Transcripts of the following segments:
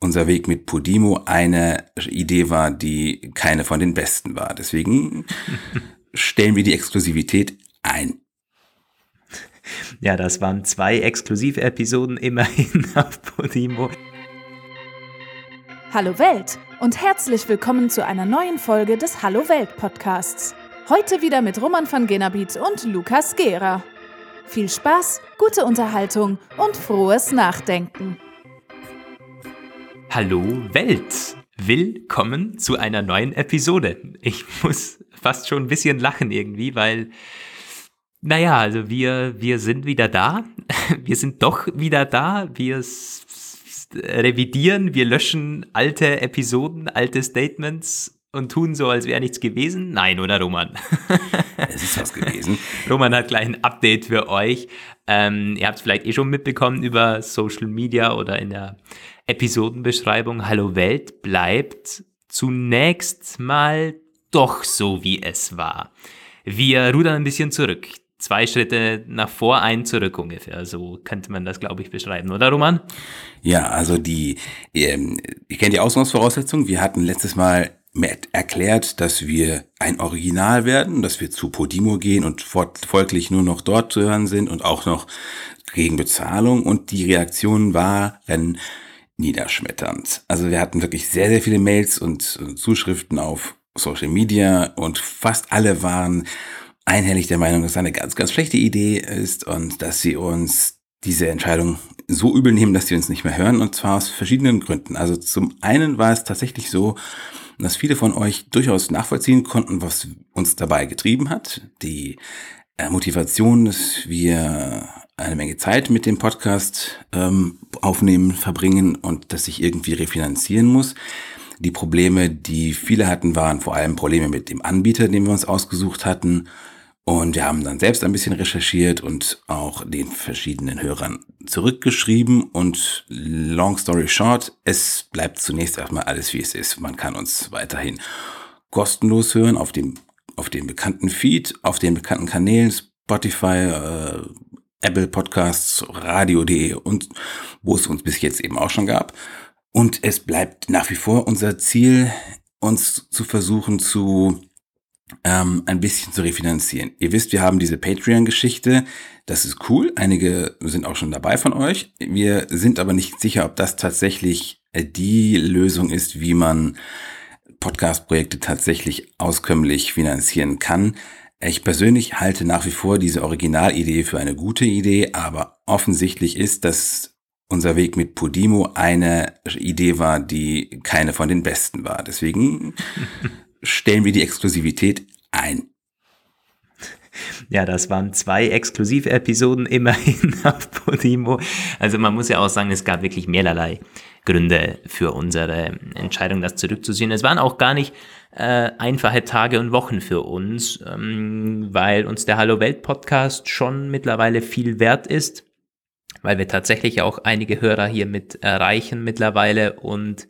unser Weg mit Podimo eine Idee war, die keine von den besten war. Deswegen stellen wir die Exklusivität ein. Ja, das waren zwei exklusive Episoden immerhin auf Podimo. Hallo Welt und herzlich willkommen zu einer neuen Folge des Hallo Welt Podcasts. Heute wieder mit Roman van Genabit und Lukas Gera. Viel Spaß, gute Unterhaltung und frohes Nachdenken. Hallo Welt! Willkommen zu einer neuen Episode. Ich muss fast schon ein bisschen lachen irgendwie, weil, naja, also wir, wir sind wieder da. Wir sind doch wieder da. Wir revidieren, wir löschen alte Episoden, alte Statements und tun so, als wäre nichts gewesen. Nein, oder Roman? Es ist was gewesen. Roman hat gleich ein Update für euch. Ähm, ihr habt es vielleicht eh schon mitbekommen über Social Media oder in der Episodenbeschreibung. Hallo Welt bleibt zunächst mal doch so, wie es war. Wir rudern ein bisschen zurück. Zwei Schritte nach vor, ein zurück ungefähr. So könnte man das, glaube ich, beschreiben, oder Roman? Ja, also die, ähm, ihr kennt die Ausgangsvoraussetzungen. Wir hatten letztes Mal erklärt, dass wir ein Original werden, dass wir zu Podimo gehen und folglich nur noch dort zu hören sind und auch noch gegen Bezahlung. Und die Reaktion waren niederschmetternd. Also wir hatten wirklich sehr, sehr viele Mails und Zuschriften auf Social Media und fast alle waren einhellig der Meinung, dass es eine ganz, ganz schlechte Idee ist und dass sie uns diese Entscheidung so übel nehmen, dass sie uns nicht mehr hören und zwar aus verschiedenen Gründen. Also zum einen war es tatsächlich so, dass viele von euch durchaus nachvollziehen konnten, was uns dabei getrieben hat. Die äh, Motivation, dass wir eine Menge Zeit mit dem Podcast ähm, aufnehmen, verbringen und dass ich irgendwie refinanzieren muss. Die Probleme, die viele hatten, waren vor allem Probleme mit dem Anbieter, den wir uns ausgesucht hatten und wir haben dann selbst ein bisschen recherchiert und auch den verschiedenen Hörern zurückgeschrieben. Und long story short, es bleibt zunächst erstmal alles wie es ist. Man kann uns weiterhin kostenlos hören auf dem, auf dem bekannten Feed, auf den bekannten Kanälen, Spotify, äh, Apple Podcasts, Radio.de und wo es uns bis jetzt eben auch schon gab. Und es bleibt nach wie vor unser Ziel, uns zu versuchen zu ähm, ein bisschen zu refinanzieren. Ihr wisst, wir haben diese Patreon-Geschichte. Das ist cool. Einige sind auch schon dabei von euch. Wir sind aber nicht sicher, ob das tatsächlich äh, die Lösung ist, wie man Podcast-Projekte tatsächlich auskömmlich finanzieren kann. Ich persönlich halte nach wie vor diese Originalidee für eine gute Idee, aber offensichtlich ist, dass unser Weg mit Podimo eine Idee war, die keine von den besten war. Deswegen stellen wir die Exklusivität ein. Ja, das waren zwei exklusive Episoden immerhin auf Podimo. Also man muss ja auch sagen, es gab wirklich mehrerlei Gründe für unsere Entscheidung, das zurückzuziehen. Es waren auch gar nicht äh, einfache Tage und Wochen für uns, ähm, weil uns der Hallo Welt Podcast schon mittlerweile viel wert ist, weil wir tatsächlich auch einige Hörer hier mit erreichen mittlerweile und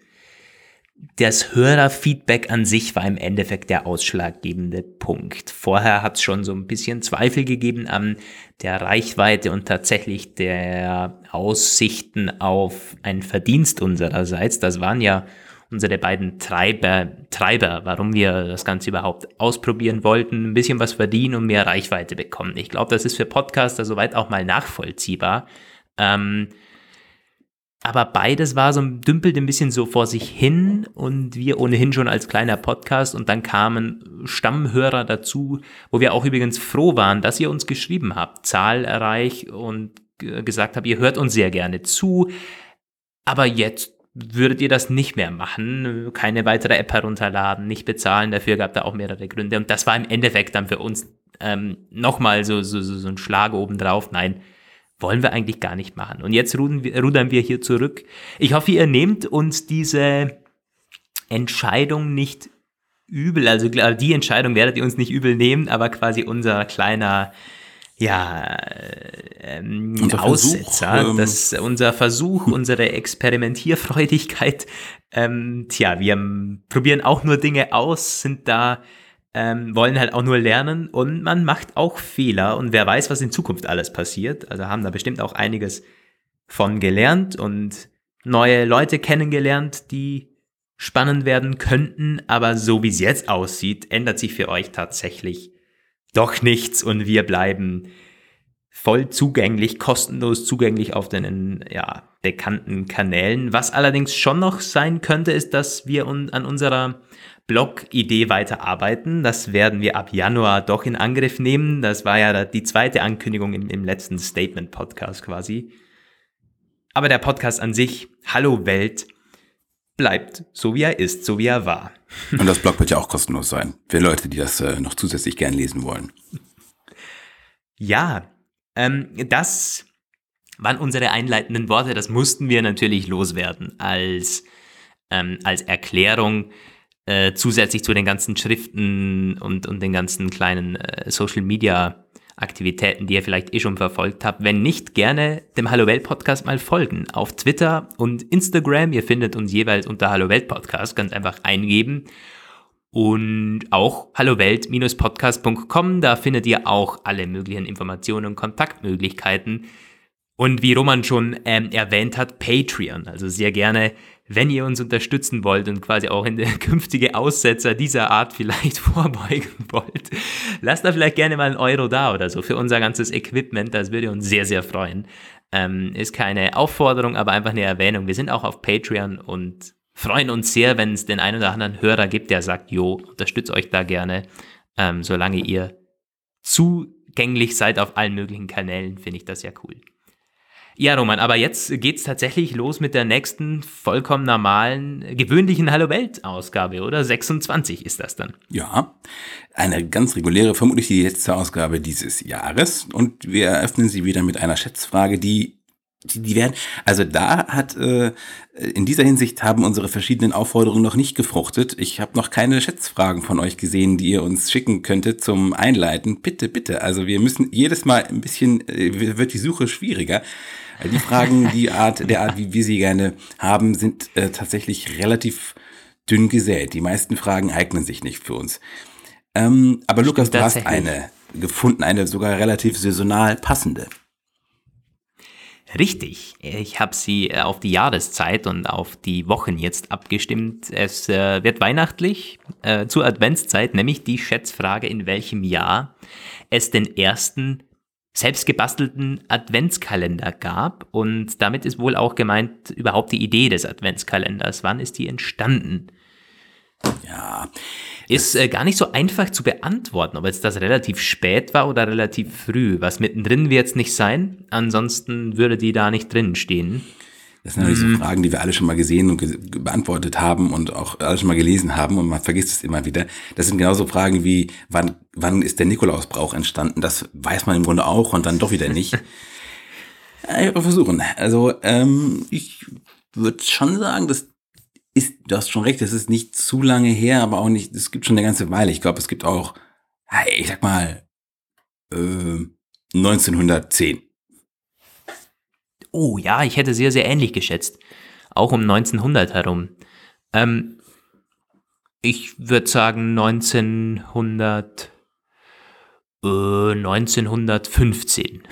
das Hörerfeedback an sich war im Endeffekt der ausschlaggebende Punkt. Vorher hat es schon so ein bisschen Zweifel gegeben an der Reichweite und tatsächlich der Aussichten auf einen Verdienst unsererseits. Das waren ja unsere beiden Treiber, Treiber, warum wir das Ganze überhaupt ausprobieren wollten, ein bisschen was verdienen und mehr Reichweite bekommen. Ich glaube, das ist für Podcaster soweit auch mal nachvollziehbar. Ähm, aber beides war so, dümpelt ein bisschen so vor sich hin und wir ohnehin schon als kleiner Podcast und dann kamen Stammhörer dazu, wo wir auch übrigens froh waren, dass ihr uns geschrieben habt, zahlreich und gesagt habt, ihr hört uns sehr gerne zu, aber jetzt würdet ihr das nicht mehr machen, keine weitere App herunterladen, nicht bezahlen, dafür gab da auch mehrere Gründe und das war im Endeffekt dann für uns ähm, nochmal so, so, so ein Schlag obendrauf, nein, wollen wir eigentlich gar nicht machen. Und jetzt rudern wir hier zurück. Ich hoffe, ihr nehmt uns diese Entscheidung nicht übel. Also die Entscheidung werdet ihr uns nicht übel nehmen, aber quasi unser kleiner ja, ähm, unser Aussetzer, Versuch, ähm, das, unser Versuch, unsere Experimentierfreudigkeit. Ähm, tja, wir probieren auch nur Dinge aus, sind da ähm, wollen halt auch nur lernen und man macht auch Fehler und wer weiß, was in Zukunft alles passiert. Also haben da bestimmt auch einiges von gelernt und neue Leute kennengelernt, die spannend werden könnten, aber so wie es jetzt aussieht, ändert sich für euch tatsächlich doch nichts und wir bleiben voll zugänglich, kostenlos zugänglich auf den ja, bekannten Kanälen. Was allerdings schon noch sein könnte, ist, dass wir an unserer Blog-Idee weiterarbeiten. Das werden wir ab Januar doch in Angriff nehmen. Das war ja die zweite Ankündigung im, im letzten Statement-Podcast quasi. Aber der Podcast an sich, Hallo Welt, bleibt so wie er ist, so wie er war. Und das Blog wird ja auch kostenlos sein, für Leute, die das äh, noch zusätzlich gern lesen wollen. Ja, ähm, das waren unsere einleitenden Worte. Das mussten wir natürlich loswerden als, ähm, als Erklärung äh, zusätzlich zu den ganzen Schriften und, und den ganzen kleinen äh, Social Media Aktivitäten, die ihr vielleicht eh schon verfolgt habt. Wenn nicht, gerne dem Hallo Welt Podcast mal folgen. Auf Twitter und Instagram. Ihr findet uns jeweils unter Hallo Welt Podcast. Ganz einfach eingeben. Und auch hallowelt-podcast.com. Da findet ihr auch alle möglichen Informationen und Kontaktmöglichkeiten. Und wie Roman schon ähm, erwähnt hat, Patreon. Also sehr gerne wenn ihr uns unterstützen wollt und quasi auch in der künftige Aussetzer dieser Art vielleicht vorbeugen wollt, lasst da vielleicht gerne mal einen Euro da oder so für unser ganzes Equipment. Das würde uns sehr, sehr freuen. Ähm, ist keine Aufforderung, aber einfach eine Erwähnung. Wir sind auch auf Patreon und freuen uns sehr, wenn es den einen oder anderen Hörer gibt, der sagt, jo, unterstützt euch da gerne, ähm, solange ihr zugänglich seid auf allen möglichen Kanälen, finde ich das ja cool. Ja, Roman, aber jetzt geht's tatsächlich los mit der nächsten vollkommen normalen, gewöhnlichen Hallo Welt-Ausgabe, oder? 26 ist das dann. Ja, eine ganz reguläre, vermutlich die letzte Ausgabe dieses Jahres. Und wir eröffnen sie wieder mit einer Schätzfrage, die die, die werden, also da hat, äh, in dieser Hinsicht haben unsere verschiedenen Aufforderungen noch nicht gefruchtet. Ich habe noch keine Schätzfragen von euch gesehen, die ihr uns schicken könntet zum Einleiten. Bitte, bitte. Also wir müssen jedes Mal ein bisschen, äh, wird die Suche schwieriger. Die Fragen, die Art, der Art, wie wir sie gerne haben, sind äh, tatsächlich relativ dünn gesät. Die meisten Fragen eignen sich nicht für uns. Ähm, aber Lukas, du hast eine gefunden, eine sogar relativ saisonal passende. Richtig, ich habe sie äh, auf die Jahreszeit und auf die Wochen jetzt abgestimmt. Es äh, wird weihnachtlich äh, zur Adventszeit, nämlich die Schätzfrage, in welchem Jahr es den ersten selbstgebastelten Adventskalender gab. Und damit ist wohl auch gemeint überhaupt die Idee des Adventskalenders. Wann ist die entstanden? Ja. Ist äh, gar nicht so einfach zu beantworten, ob jetzt das relativ spät war oder relativ früh. Was mittendrin wird es nicht sein. Ansonsten würde die da nicht drin stehen. Das sind natürlich so Fragen, die wir alle schon mal gesehen und beantwortet haben und auch alle schon mal gelesen haben und man vergisst es immer wieder. Das sind genauso Fragen wie, wann, wann ist der Nikolausbrauch entstanden? Das weiß man im Grunde auch und dann doch wieder nicht. ja, wir versuchen. Also ähm, ich würde schon sagen, das ist, du hast schon recht, das ist nicht zu lange her, aber auch nicht, es gibt schon eine ganze Weile. Ich glaube, es gibt auch, ich sag mal, äh, 1910. Oh ja, ich hätte sehr, sehr ähnlich geschätzt. Auch um 1900 herum. Ähm, ich würde sagen 1900, äh, 1915.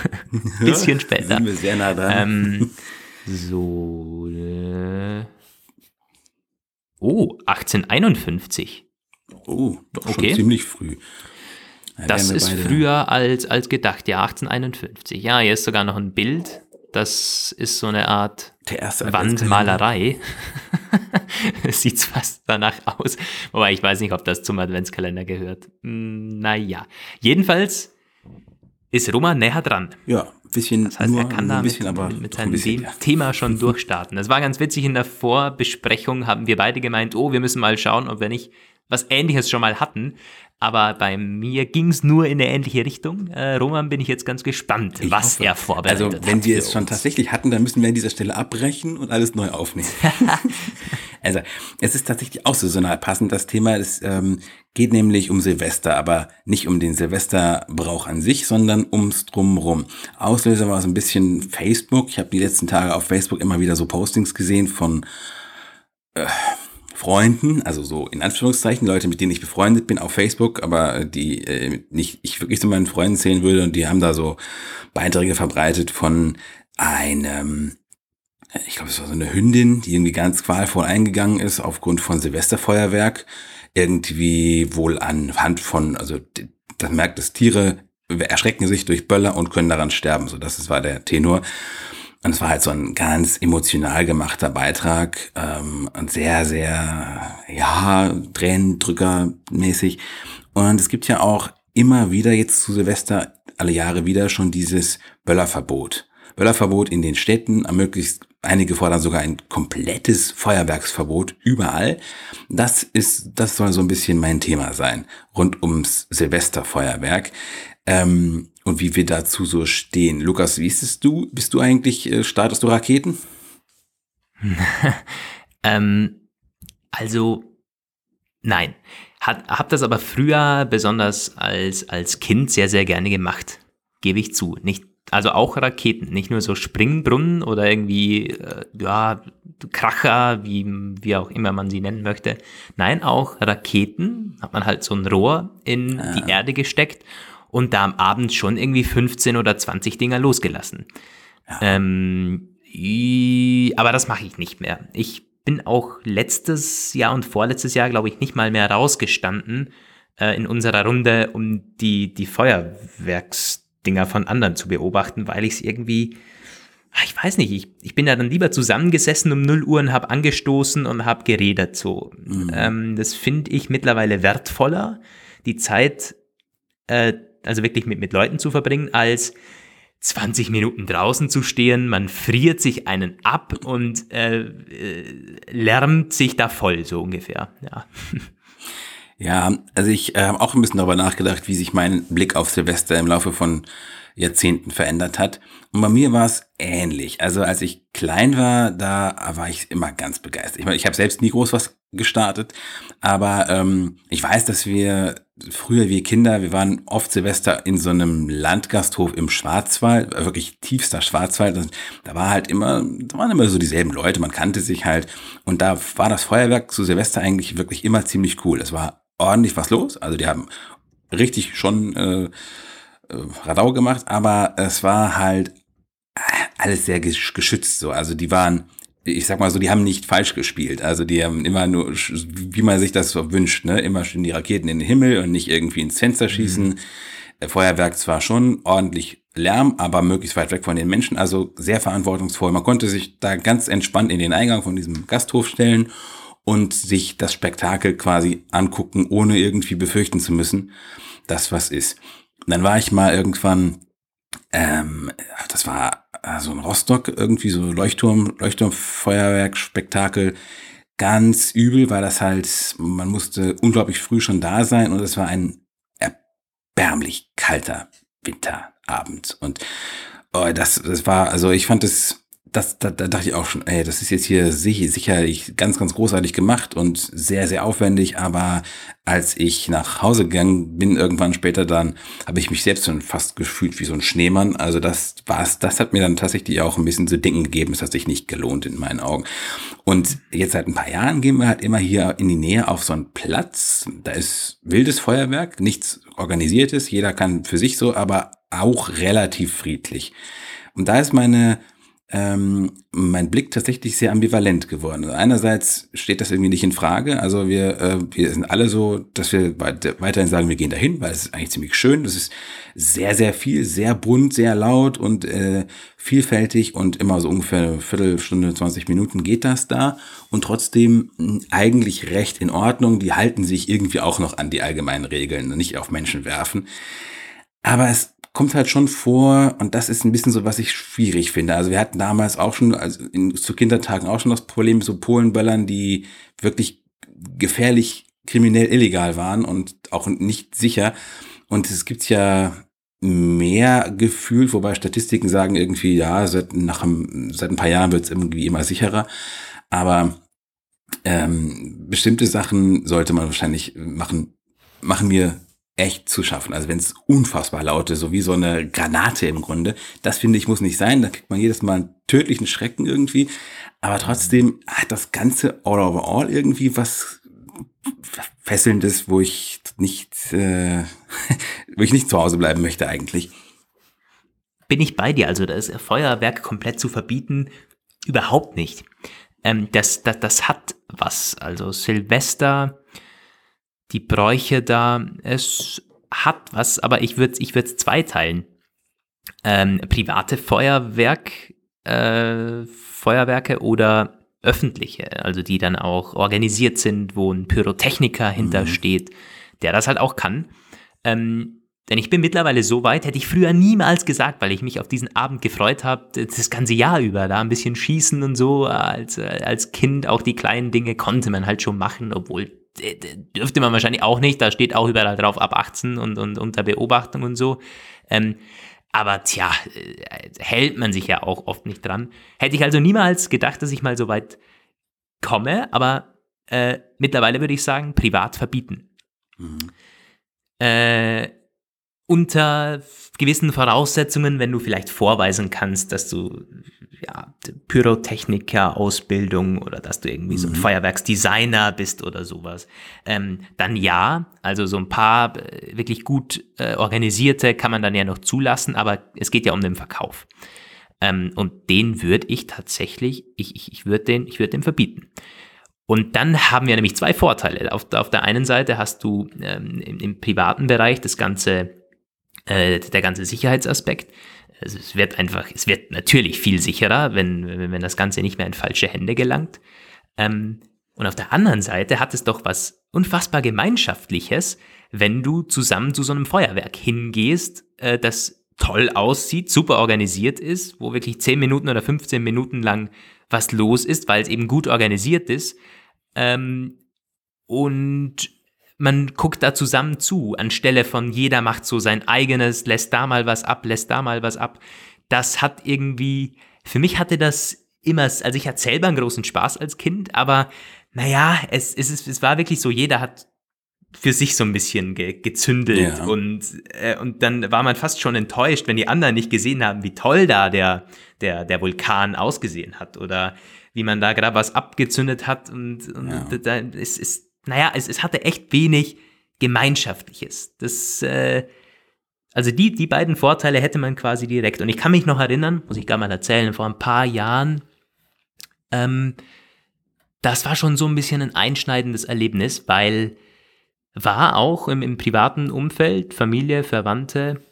Bisschen später. Sind wir sehr nah dran. Ähm, so. Äh, oh, 1851. Oh, doch okay. schon ziemlich früh. Da das ist früher als, als gedacht, ja, 1851. Ja, hier ist sogar noch ein Bild das ist so eine Art Wandmalerei. es sieht fast danach aus. Wobei ich weiß nicht, ob das zum Adventskalender gehört. Hm, naja. Jedenfalls ist Roma näher dran. Ja, ein bisschen. Das heißt, nur, er kann da mit, mit, seinem bisschen, ja. Thema schon durchstarten. Das war ganz witzig. In der Vorbesprechung haben wir beide gemeint, oh, wir müssen mal schauen, ob wir nicht was Ähnliches schon mal hatten. Aber bei mir ging es nur in eine ähnliche Richtung. Äh, Roman bin ich jetzt ganz gespannt, ich was hoffe. er vorbereitet hat. Also wenn wir es schon tatsächlich hatten, dann müssen wir an dieser Stelle abbrechen und alles neu aufnehmen. also es ist tatsächlich auch saisonal passend. Das Thema Es ähm, geht nämlich um Silvester, aber nicht um den Silvesterbrauch an sich, sondern ums Drumrum. Auslöser war so ein bisschen Facebook. Ich habe die letzten Tage auf Facebook immer wieder so Postings gesehen von... Äh, Freunden, also so in Anführungszeichen, Leute, mit denen ich befreundet bin auf Facebook, aber die äh, nicht ich wirklich zu meinen Freunden zählen würde und die haben da so Beiträge verbreitet von einem ich glaube, es war so eine Hündin, die irgendwie ganz qualvoll eingegangen ist aufgrund von Silvesterfeuerwerk. Irgendwie wohl anhand von, also das merkt das Tiere erschrecken sich durch Böller und können daran sterben. So, das war der Tenor. Und es war halt so ein ganz emotional gemachter Beitrag ähm, und sehr, sehr, ja, Tränendrücker-mäßig. Und es gibt ja auch immer wieder jetzt zu Silvester alle Jahre wieder schon dieses Böllerverbot. Böllerverbot in den Städten, möglichst einige fordern sogar ein komplettes Feuerwerksverbot überall. Das ist, das soll so ein bisschen mein Thema sein, rund ums Silvesterfeuerwerk. Ähm, und wie wir dazu so stehen. Lukas, wie ist es du? Bist du eigentlich, äh, startest du Raketen? ähm, also, nein. Hat, hab das aber früher besonders als, als Kind sehr, sehr gerne gemacht. Gebe ich zu. Nicht, also auch Raketen, nicht nur so Springbrunnen oder irgendwie, äh, ja, Kracher, wie, wie auch immer man sie nennen möchte. Nein, auch Raketen. Hat man halt so ein Rohr in ah. die Erde gesteckt und da am Abend schon irgendwie 15 oder 20 Dinger losgelassen. Ja. Ähm, aber das mache ich nicht mehr. Ich bin auch letztes Jahr und vorletztes Jahr, glaube ich, nicht mal mehr rausgestanden äh, in unserer Runde, um die, die Feuerwerksdinger von anderen zu beobachten, weil ich es irgendwie, ah, ich weiß nicht, ich, ich bin da dann lieber zusammengesessen um 0 Uhr und habe angestoßen und habe geredet. So. Mhm. Ähm, das finde ich mittlerweile wertvoller, die Zeit, äh, also wirklich mit, mit Leuten zu verbringen, als 20 Minuten draußen zu stehen, man friert sich einen ab und äh, äh, lärmt sich da voll, so ungefähr. Ja, ja also ich äh, habe auch ein bisschen darüber nachgedacht, wie sich mein Blick auf Silvester im Laufe von Jahrzehnten verändert hat. Und bei mir war es ähnlich. Also als ich klein war, da war ich immer ganz begeistert. Ich meine, ich habe selbst nie groß was gestartet, aber ähm, ich weiß, dass wir früher, wir Kinder, wir waren oft Silvester in so einem Landgasthof im Schwarzwald, wirklich tiefster Schwarzwald. Da war halt immer, da waren immer so dieselben Leute, man kannte sich halt. Und da war das Feuerwerk zu Silvester eigentlich wirklich immer ziemlich cool. Es war ordentlich was los. Also die haben richtig schon äh, äh, Radau gemacht, aber es war halt alles sehr geschützt so. Also die waren, ich sag mal so, die haben nicht falsch gespielt. Also die haben immer nur, wie man sich das so wünscht, ne, immer schön die Raketen in den Himmel und nicht irgendwie ins Fenster schießen. Mhm. Feuerwerk zwar schon ordentlich Lärm, aber möglichst weit weg von den Menschen, also sehr verantwortungsvoll. Man konnte sich da ganz entspannt in den Eingang von diesem Gasthof stellen und sich das Spektakel quasi angucken, ohne irgendwie befürchten zu müssen, dass was ist. dann war ich mal irgendwann, ähm, das war äh, so ein Rostock, irgendwie so Leuchtturm, Leuchtturmfeuerwerk, Spektakel. Ganz übel, weil das halt, man musste unglaublich früh schon da sein und es war ein erbärmlich kalter Winterabend. Und oh, das, das war, also ich fand es das, da, da dachte ich auch schon, ey, das ist jetzt hier sicherlich ganz, ganz großartig gemacht und sehr, sehr aufwendig, aber als ich nach Hause gegangen bin, irgendwann später dann, habe ich mich selbst schon fast gefühlt wie so ein Schneemann. Also das war's, das hat mir dann tatsächlich auch ein bisschen zu denken gegeben. Es hat sich nicht gelohnt in meinen Augen. Und jetzt seit ein paar Jahren gehen wir halt immer hier in die Nähe auf so einen Platz. Da ist wildes Feuerwerk, nichts organisiertes, jeder kann für sich so, aber auch relativ friedlich. Und da ist meine ähm, mein Blick tatsächlich sehr ambivalent geworden. Also einerseits steht das irgendwie nicht in Frage. Also wir, äh, wir sind alle so, dass wir weiterhin sagen, wir gehen dahin, weil es ist eigentlich ziemlich schön. Das ist sehr, sehr viel, sehr bunt, sehr laut und äh, vielfältig und immer so ungefähr eine Viertelstunde, 20 Minuten geht das da und trotzdem hm, eigentlich recht in Ordnung. Die halten sich irgendwie auch noch an die allgemeinen Regeln, nicht auf Menschen werfen. Aber es kommt halt schon vor und das ist ein bisschen so, was ich schwierig finde. Also wir hatten damals auch schon, also in, zu Kindertagen auch schon das Problem mit so Polenböllern, die wirklich gefährlich, kriminell illegal waren und auch nicht sicher. Und es gibt ja mehr Gefühl, wobei Statistiken sagen irgendwie, ja, seit, nach einem, seit ein paar Jahren wird es irgendwie immer sicherer. Aber ähm, bestimmte Sachen sollte man wahrscheinlich machen, machen mir echt zu schaffen. Also wenn es unfassbar laut ist, so wie so eine Granate im Grunde, das finde ich muss nicht sein. Da kriegt man jedes Mal einen tödlichen Schrecken irgendwie. Aber trotzdem hat das Ganze all over all irgendwie was Fesselndes, wo ich nicht, äh, wo ich nicht zu Hause bleiben möchte eigentlich. Bin ich bei dir. Also das Feuerwerk komplett zu verbieten, überhaupt nicht. Ähm, das, das, das hat was. Also Silvester, die Bräuche da, es hat was, aber ich würde ich würde zweiteilen. Ähm, private Feuerwerk, äh, Feuerwerke oder öffentliche, also die dann auch organisiert sind, wo ein Pyrotechniker hintersteht, mhm. der das halt auch kann. Ähm, denn ich bin mittlerweile so weit, hätte ich früher niemals gesagt, weil ich mich auf diesen Abend gefreut habe, das ganze Jahr über, da ein bisschen schießen und so. Als, als Kind auch die kleinen Dinge konnte man halt schon machen, obwohl dürfte man wahrscheinlich auch nicht. Da steht auch überall drauf ab 18 und, und unter Beobachtung und so. Ähm, aber tja, äh, hält man sich ja auch oft nicht dran. Hätte ich also niemals gedacht, dass ich mal so weit komme, aber äh, mittlerweile würde ich sagen, privat verbieten. Mhm. Äh, unter gewissen Voraussetzungen, wenn du vielleicht vorweisen kannst, dass du ja, Pyrotechniker-Ausbildung oder dass du irgendwie mhm. so ein mhm. Feuerwerksdesigner bist oder sowas, ähm, dann ja, also so ein paar äh, wirklich gut äh, organisierte kann man dann ja noch zulassen, aber es geht ja um den Verkauf. Ähm, und den würde ich tatsächlich, ich, ich, ich würde den, ich würde den verbieten. Und dann haben wir nämlich zwei Vorteile. Auf, auf der einen Seite hast du ähm, im, im privaten Bereich das ganze äh, der ganze Sicherheitsaspekt. Also es wird einfach, es wird natürlich viel sicherer, wenn, wenn, das Ganze nicht mehr in falsche Hände gelangt. Ähm, und auf der anderen Seite hat es doch was unfassbar Gemeinschaftliches, wenn du zusammen zu so einem Feuerwerk hingehst, äh, das toll aussieht, super organisiert ist, wo wirklich 10 Minuten oder 15 Minuten lang was los ist, weil es eben gut organisiert ist. Ähm, und man guckt da zusammen zu, anstelle von jeder macht so sein eigenes, lässt da mal was ab, lässt da mal was ab. Das hat irgendwie, für mich hatte das immer, also ich hatte selber einen großen Spaß als Kind, aber naja, es, es, es war wirklich so, jeder hat für sich so ein bisschen ge gezündelt ja. und, äh, und dann war man fast schon enttäuscht, wenn die anderen nicht gesehen haben, wie toll da der, der, der Vulkan ausgesehen hat oder wie man da gerade was abgezündet hat und, und ja. da, es ist naja, es, es hatte echt wenig Gemeinschaftliches. Das, äh, also die, die beiden Vorteile hätte man quasi direkt. Und ich kann mich noch erinnern, muss ich gar mal erzählen, vor ein paar Jahren, ähm, das war schon so ein bisschen ein einschneidendes Erlebnis, weil war auch im, im privaten Umfeld, Familie, Verwandte,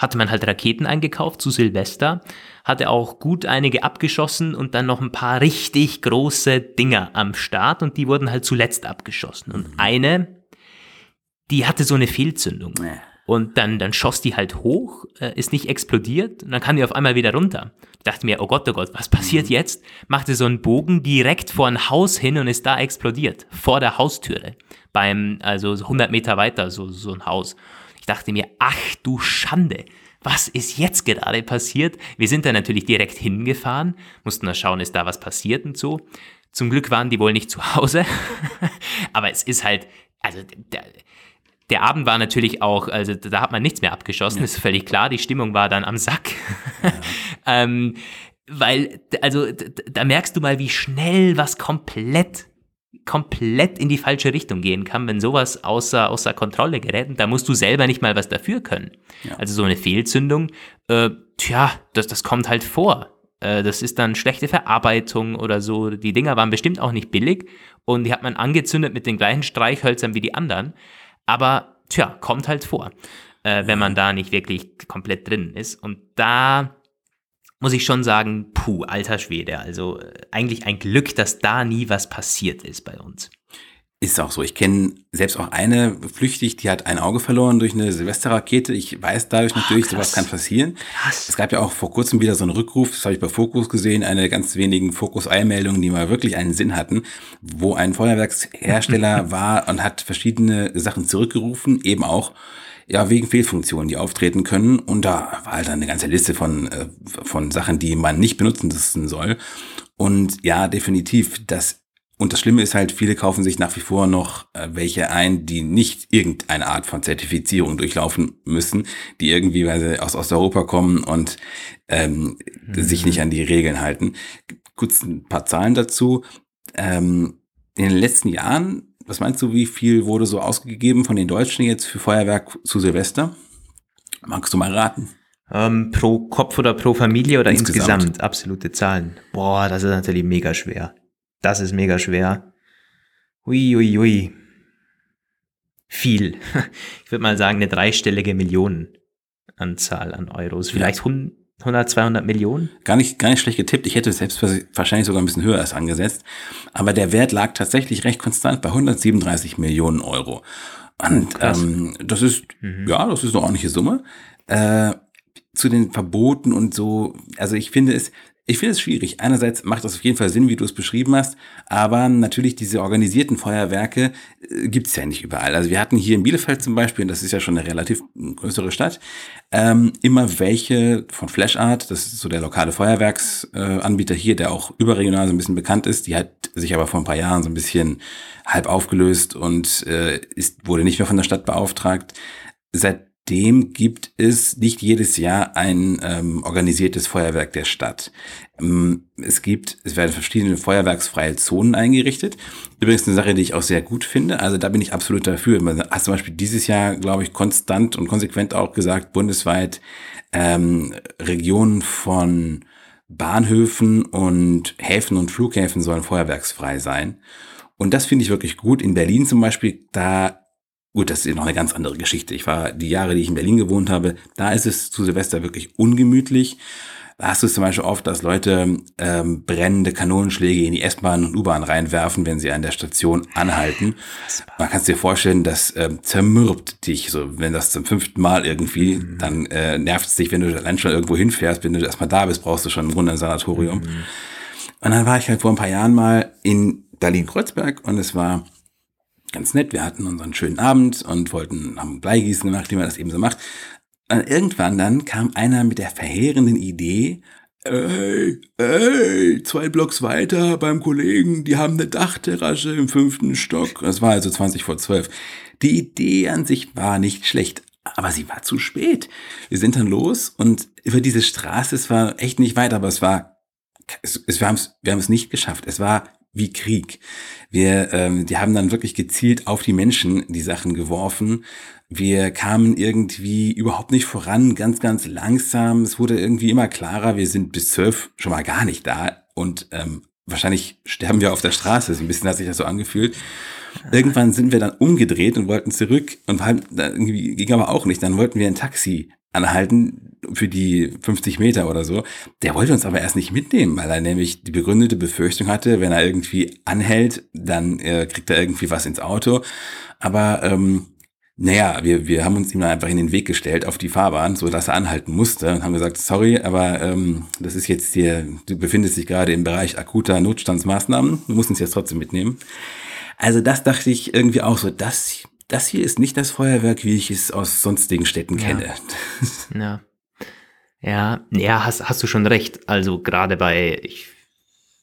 hatte man halt Raketen eingekauft zu Silvester, hatte auch gut einige abgeschossen und dann noch ein paar richtig große Dinger am Start und die wurden halt zuletzt abgeschossen. Und mhm. eine, die hatte so eine Fehlzündung. Und dann, dann schoss die halt hoch, äh, ist nicht explodiert und dann kam die auf einmal wieder runter. Ich dachte mir, oh Gott, oh Gott, was passiert mhm. jetzt? Machte so einen Bogen direkt vor ein Haus hin und ist da explodiert. Vor der Haustüre. Beim, also 100 Meter weiter, so, so ein Haus. Ich dachte mir, ach du Schande, was ist jetzt gerade passiert? Wir sind da natürlich direkt hingefahren, mussten da schauen, ist da was passiert und so. Zum Glück waren die wohl nicht zu Hause, aber es ist halt, also der, der Abend war natürlich auch, also da hat man nichts mehr abgeschossen, ja. ist völlig klar. Die Stimmung war dann am Sack. Ja. ähm, weil, also da merkst du mal, wie schnell was komplett komplett in die falsche Richtung gehen kann, wenn sowas außer, außer Kontrolle gerät. Und da musst du selber nicht mal was dafür können. Ja. Also so eine Fehlzündung, äh, tja, das, das kommt halt vor. Äh, das ist dann schlechte Verarbeitung oder so. Die Dinger waren bestimmt auch nicht billig und die hat man angezündet mit den gleichen Streichhölzern wie die anderen. Aber tja, kommt halt vor, äh, wenn man da nicht wirklich komplett drin ist. Und da muss ich schon sagen, puh, alter Schwede. Also äh, eigentlich ein Glück, dass da nie was passiert ist bei uns. Ist auch so. Ich kenne selbst auch eine flüchtig, die hat ein Auge verloren durch eine Silvesterrakete. Ich weiß dadurch natürlich, oh, sowas kann passieren. Krass. Es gab ja auch vor kurzem wieder so einen Rückruf, das habe ich bei Fokus gesehen, eine ganz wenigen Fokus-Eilmeldungen, die mal wirklich einen Sinn hatten, wo ein Feuerwerkshersteller war und hat verschiedene Sachen zurückgerufen, eben auch ja, wegen Fehlfunktionen, die auftreten können. Und da war halt eine ganze Liste von, äh, von Sachen, die man nicht benutzen soll. Und ja, definitiv, das und das Schlimme ist halt, viele kaufen sich nach wie vor noch äh, welche ein, die nicht irgendeine Art von Zertifizierung durchlaufen müssen, die irgendwie weil sie aus Osteuropa kommen und ähm, mhm. sich nicht an die Regeln halten. Kurz ein paar Zahlen dazu. Ähm, in den letzten Jahren was meinst du, wie viel wurde so ausgegeben von den Deutschen jetzt für Feuerwerk zu Silvester? Magst du mal raten? Ähm, pro Kopf oder pro Familie oder Insgesamt. insgesamt? Absolute Zahlen. Boah, das ist natürlich mega schwer. Das ist mega schwer. Hui, hui, hui. Viel. Ich würde mal sagen, eine dreistellige Millionenanzahl an Euros. Vielleicht 100, 200 Millionen? Gar nicht, gar nicht schlecht getippt. Ich hätte selbst wahrscheinlich sogar ein bisschen höher als angesetzt. Aber der Wert lag tatsächlich recht konstant bei 137 Millionen Euro. Und Krass. ähm, das ist, ja, das ist eine ordentliche Summe. Äh, zu den Verboten und so, also ich finde es, ich finde es schwierig. Einerseits macht das auf jeden Fall Sinn, wie du es beschrieben hast, aber natürlich diese organisierten Feuerwerke äh, gibt's ja nicht überall. Also wir hatten hier in Bielefeld zum Beispiel, das ist ja schon eine relativ größere Stadt, ähm, immer welche von Flash Art, das ist so der lokale Feuerwerksanbieter äh, hier, der auch überregional so ein bisschen bekannt ist, die hat sich aber vor ein paar Jahren so ein bisschen halb aufgelöst und äh, ist, wurde nicht mehr von der Stadt beauftragt. Seitdem gibt es nicht jedes Jahr ein ähm, organisiertes Feuerwerk der Stadt. Ähm, es gibt, es werden verschiedene feuerwerksfreie Zonen eingerichtet. Übrigens eine Sache, die ich auch sehr gut finde. Also da bin ich absolut dafür. Man hat zum Beispiel dieses Jahr, glaube ich, konstant und konsequent auch gesagt, bundesweit ähm, Regionen von Bahnhöfen und Häfen und Flughäfen sollen feuerwerksfrei sein. Und das finde ich wirklich gut. In Berlin zum Beispiel, da, gut, das ist noch eine ganz andere Geschichte. Ich war die Jahre, die ich in Berlin gewohnt habe, da ist es zu Silvester wirklich ungemütlich. Da hast du es zum Beispiel oft, dass Leute ähm, brennende Kanonenschläge in die S-Bahn und U-Bahn reinwerfen, wenn sie an der Station anhalten. Man kann dir vorstellen, das ähm, zermürbt dich. So, wenn das zum fünften Mal irgendwie, mhm. dann äh, nervt es dich, wenn du allein schon irgendwo hinfährst. Wenn du erstmal da bist, brauchst du schon im Grunde ein Sanatorium. Mhm. Und dann war ich halt vor ein paar Jahren mal in Berlin-Kreuzberg und es war ganz nett. Wir hatten unseren schönen Abend und wollten, haben Bleigießen gemacht, wie man das eben so macht. Und irgendwann dann kam einer mit der verheerenden Idee, ey, ey, zwei Blocks weiter beim Kollegen, die haben eine Dachterrasse im fünften Stock. Das war also 20 vor 12. Die Idee an sich war nicht schlecht, aber sie war zu spät. Wir sind dann los und über diese Straße, es war echt nicht weit, aber es war, es, es, wir haben es wir haben es nicht geschafft. Es war wie Krieg. Wir, ähm, die haben dann wirklich gezielt auf die Menschen die Sachen geworfen. Wir kamen irgendwie überhaupt nicht voran, ganz, ganz langsam. Es wurde irgendwie immer klarer, wir sind bis zwölf schon mal gar nicht da und ähm, wahrscheinlich sterben wir auf der Straße. So ein bisschen hat sich das so angefühlt. Irgendwann sind wir dann umgedreht und wollten zurück und haben, ging aber auch nicht. Dann wollten wir ein Taxi anhalten für die 50 Meter oder so. Der wollte uns aber erst nicht mitnehmen, weil er nämlich die begründete Befürchtung hatte, wenn er irgendwie anhält, dann äh, kriegt er irgendwie was ins Auto. Aber ähm, naja, wir, wir haben uns ihm einfach in den Weg gestellt auf die Fahrbahn, so dass er anhalten musste und haben gesagt, sorry, aber ähm, das ist jetzt hier, du befindest dich gerade im Bereich akuter Notstandsmaßnahmen, du musst uns jetzt trotzdem mitnehmen. Also das dachte ich irgendwie auch so, das, das hier ist nicht das Feuerwerk, wie ich es aus sonstigen Städten Ja. kenne. Ja. Ja, ja, hast, hast du schon recht. Also gerade bei, ich,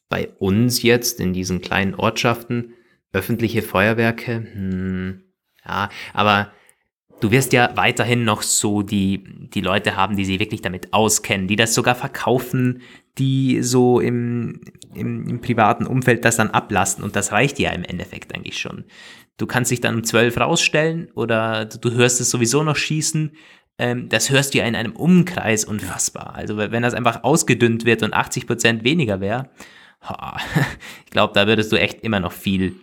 bei uns jetzt in diesen kleinen Ortschaften, öffentliche Feuerwerke, hm, ja, aber du wirst ja weiterhin noch so die, die Leute haben, die sich wirklich damit auskennen, die das sogar verkaufen, die so im, im, im privaten Umfeld das dann ablasten und das reicht ja im Endeffekt eigentlich schon. Du kannst dich dann um 12 rausstellen oder du hörst es sowieso noch schießen. Ähm, das hörst du ja in einem Umkreis unfassbar. Also wenn das einfach ausgedünnt wird und 80 Prozent weniger wäre, ich glaube, da würdest du echt immer noch viel,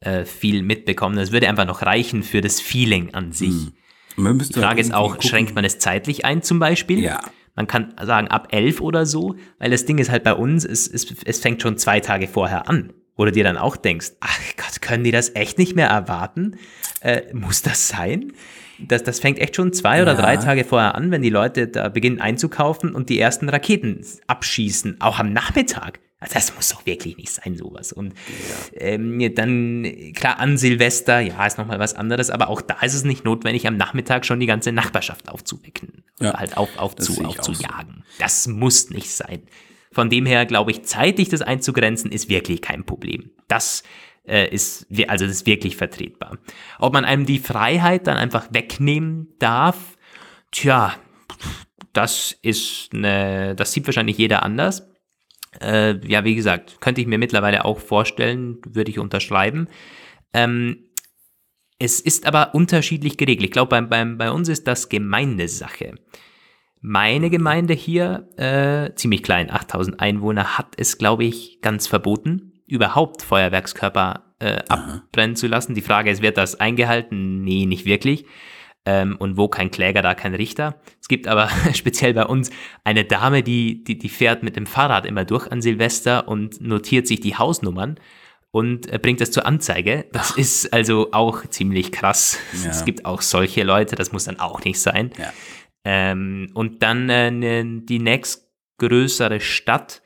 äh, viel mitbekommen. Das würde einfach noch reichen für das Feeling an sich. Hm. Die Frage ist auch, irgendwie schränkt man es zeitlich ein zum Beispiel? Ja. Man kann sagen ab 11 oder so, weil das Ding ist halt bei uns, es, es, es fängt schon zwei Tage vorher an. Wo du dir dann auch denkst, ach Gott, können die das echt nicht mehr erwarten? Äh, muss das sein? Das, das fängt echt schon zwei oder Ja. drei Tage vorher an, wenn die Leute da beginnen einzukaufen und die ersten Raketen abschießen, auch am Nachmittag. Also das muss doch wirklich nicht sein, sowas. Und ähm, dann, klar, an Silvester, ja, ist nochmal was anderes, aber auch da ist es nicht notwendig, am Nachmittag schon die ganze Nachbarschaft aufzuwecken. Ja, Oder halt auf, das aufzu, sehe ich auch so. Das muss nicht sein. Von dem her, glaube ich, zeitlich das einzugrenzen, ist wirklich kein Problem. Das äh, ist, also das ist wirklich vertretbar. Ob man einem die Freiheit dann einfach wegnehmen darf, tja, das ist eine, das sieht wahrscheinlich jeder anders. Äh, ja, wie gesagt, könnte ich mir mittlerweile auch vorstellen, würde ich unterschreiben. Ähm, es ist aber unterschiedlich geregelt. Ich glaube, beim, beim, bei uns ist das Gemeindesache. Meine Gemeinde hier, äh, ziemlich klein, 8000 Einwohner, hat es, glaube ich, ganz verboten, überhaupt Feuerwerkskörper äh, abbrennen zu lassen. Die Frage ist, wird das eingehalten? Nee, nicht wirklich. Ähm, und wo kein Kläger, da kein Richter. Es gibt aber speziell bei uns eine Dame, die, die, die fährt mit dem Fahrrad immer durch an Silvester und notiert sich die Hausnummern und äh, bringt das zur Anzeige. Das ist also auch ziemlich krass. Ja. Es gibt auch solche Leute, das muss dann auch nicht sein. Ja. Ähm, und dann äh, ne, die nächstgrößere Stadt,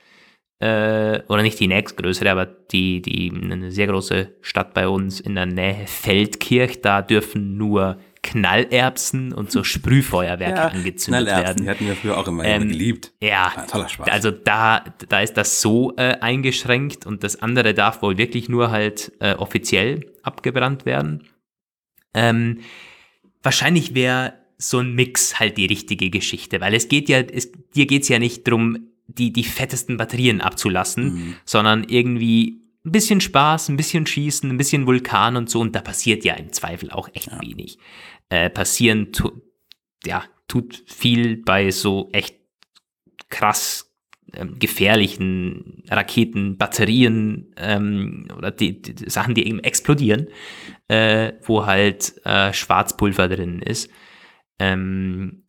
äh, oder nicht die nächstgrößere, aber die, die, eine sehr große Stadt bei uns in der Nähe, Feldkirch, da dürfen nur Knallerbsen und so Sprühfeuerwerke ja, angezündet werden. Die hatten wir früher auch immer, ähm, geliebt. Ja, toller Spaß. Also da, da ist das so äh, eingeschränkt und das andere darf wohl wirklich nur halt äh, offiziell abgebrannt werden. Ähm, wahrscheinlich wäre so ein Mix halt die richtige Geschichte, weil es geht ja, es, dir geht's ja nicht drum die, die fettesten Batterien abzulassen, mhm. sondern irgendwie ein bisschen Spaß, ein bisschen Schießen, ein bisschen Vulkan und so. Und da passiert ja im Zweifel auch echt ja. wenig. Äh, passieren, tu, ja, tut viel bei so echt krass ähm, gefährlichen Raketen, Batterien ähm, oder die, die, Sachen, die eben explodieren, äh, wo halt äh, Schwarzpulver drin ist. Ähm,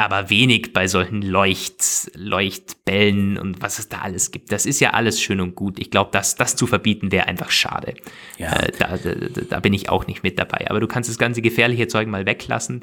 aber wenig bei solchen Leucht, Leuchtbällen und was es da alles gibt. Das ist ja alles schön und gut. Ich glaube, das, das zu verbieten wäre einfach schade. Ja. Äh, da, da, da, bin ich auch nicht mit dabei. Aber du kannst das ganze gefährliche Zeug mal weglassen.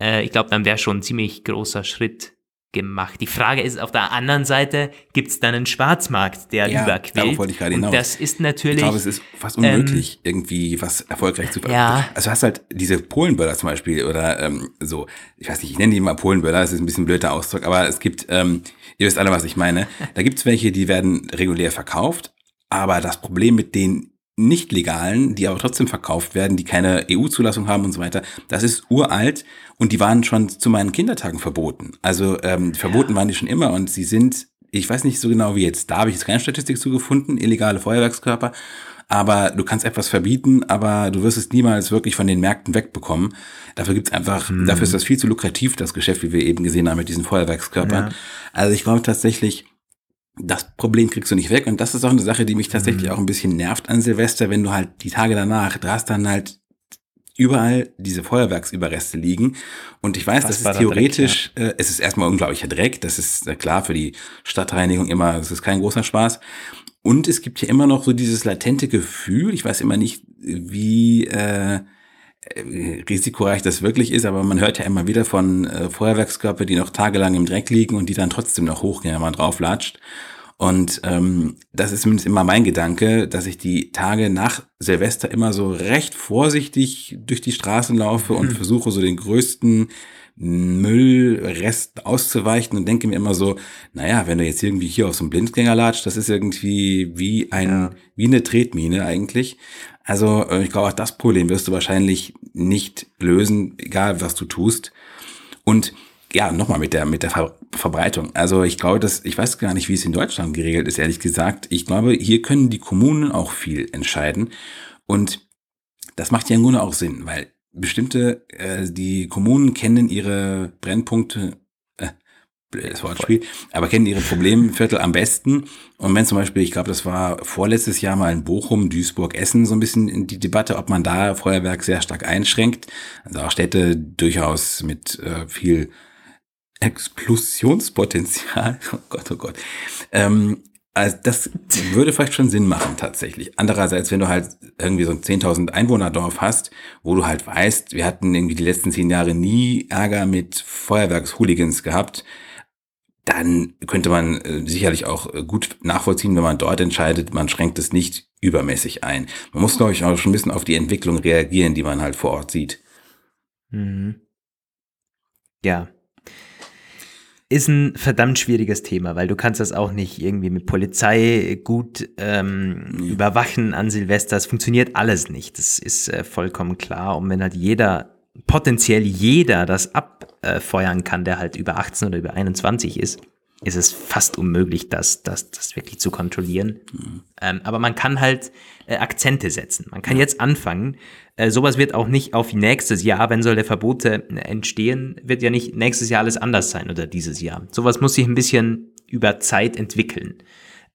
Äh, ich glaube, dann wäre schon ein ziemlich großer Schritt gemacht. Die Frage ist, auf der anderen Seite gibt es dann einen Schwarzmarkt, der ja, überquillt. Wollte ich gerade hinaus. Und das ist natürlich. Ich glaube, es ist fast unmöglich, ähm, irgendwie was erfolgreich zu ja. Also du hast halt diese Polenböller zum Beispiel oder ähm, so, ich weiß nicht, ich nenne die mal Polenböller, das ist ein bisschen ein blöder Ausdruck, aber es gibt, ähm, ihr wisst alle, was ich meine. Da gibt es welche, die werden regulär verkauft, aber das Problem mit den nicht legalen, die aber trotzdem verkauft werden, die keine EU-Zulassung haben und so weiter, das ist uralt und die waren schon zu meinen Kindertagen verboten. Also ähm, verboten ja. waren die schon immer und sie sind, ich weiß nicht so genau wie jetzt, da habe ich jetzt keine Statistik zugefunden, illegale Feuerwerkskörper, aber du kannst etwas verbieten, aber du wirst es niemals wirklich von den Märkten wegbekommen. Dafür gibt's einfach, hm. dafür ist das viel zu lukrativ, das Geschäft, wie wir eben gesehen haben mit diesen Feuerwerkskörpern. Ja. Also ich glaube tatsächlich, das Problem kriegst du nicht weg. Und das ist auch eine Sache, die mich tatsächlich mhm. auch ein bisschen nervt an Silvester, wenn du halt die Tage danach, da hast dann halt überall diese Feuerwerksüberreste liegen. Und ich weiß, das ist theoretisch, Dreck, ja. äh, es ist erstmal unglaublicher Dreck. Das ist äh, klar für die Stadtreinigung immer, das ist kein großer Spaß. Und es gibt ja immer noch so dieses latente Gefühl, ich weiß immer nicht, wie äh, risikoreich das wirklich ist, aber man hört ja immer wieder von äh, Feuerwerkskörper, die noch tagelang im Dreck liegen und die dann trotzdem noch hochgehen, wenn man drauf latscht. Und ähm, das ist zumindest immer mein Gedanke, dass ich die Tage nach Silvester immer so recht vorsichtig durch die Straßen laufe und mhm. versuche so den größten Müllrest auszuweichen und denke mir immer so, naja, wenn du jetzt irgendwie hier auf so einem Blindgänger latscht, das ist irgendwie wie ein, ja. wie eine Tretmine eigentlich. Also äh, ich glaube, auch das Problem wirst du wahrscheinlich nicht lösen, egal was du tust. Und ja, nochmal mit der, mit der Ver Verbreitung. Also ich glaube, dass, ich weiß gar nicht, wie es in Deutschland geregelt ist, ehrlich gesagt. Ich glaube, hier können die Kommunen auch viel entscheiden. Und das macht ja im Grunde auch Sinn, weil bestimmte, äh, die Kommunen kennen ihre Brennpunkte blödes Wortspiel, aber kennen ihre Problemviertel am besten. Und wenn zum Beispiel, ich glaube, das war vorletztes Jahr mal in Bochum, Duisburg, Essen so ein bisschen in die Debatte, ob man da Feuerwerk sehr stark einschränkt. Also auch Städte durchaus mit äh, viel Explosionspotenzial. Oh Gott, oh Gott. Ähm, also das würde vielleicht schon Sinn machen tatsächlich. Andererseits, wenn du halt irgendwie so ein 10.000 Einwohnerdorf hast, wo du halt weißt, wir hatten irgendwie die letzten zehn Jahre nie Ärger mit Feuerwerkshooligans gehabt, dann könnte man äh, sicherlich auch äh, gut nachvollziehen, wenn man dort entscheidet, man schränkt es nicht übermäßig ein. Man muss, glaube ich, auch schon ein bisschen auf die Entwicklung reagieren, die man halt vor Ort sieht. Mhm. Ja. Ist ein verdammt schwieriges Thema, weil du kannst das auch nicht irgendwie mit Polizei gut ähm, mhm. überwachen an Silvester. Es funktioniert alles nicht. Das ist äh, vollkommen klar. Und wenn halt jeder potenziell jeder das abfeuern kann, der halt über 18 oder über 21 ist, ist es fast unmöglich, das, das, das wirklich zu kontrollieren. Mhm. Ähm, aber man kann halt äh, Akzente setzen. Man kann jetzt anfangen. Äh, sowas wird auch nicht auf nächstes Jahr, wenn solche Verbote äh, entstehen, wird ja nicht nächstes Jahr alles anders sein oder dieses Jahr. Sowas muss sich ein bisschen über Zeit entwickeln.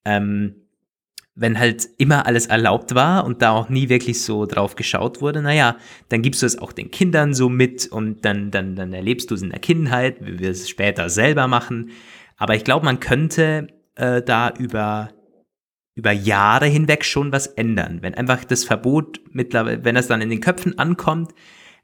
Ähm, wenn halt immer alles erlaubt war und da auch nie wirklich so drauf geschaut wurde, naja, dann gibst du es auch den Kindern so mit und dann, dann, dann erlebst du es in der Kindheit, wie wir es später selber machen. Aber ich glaube, man könnte äh, da über, über Jahre hinweg schon was ändern. Wenn einfach das Verbot mittlerweile, wenn es dann in den Köpfen ankommt,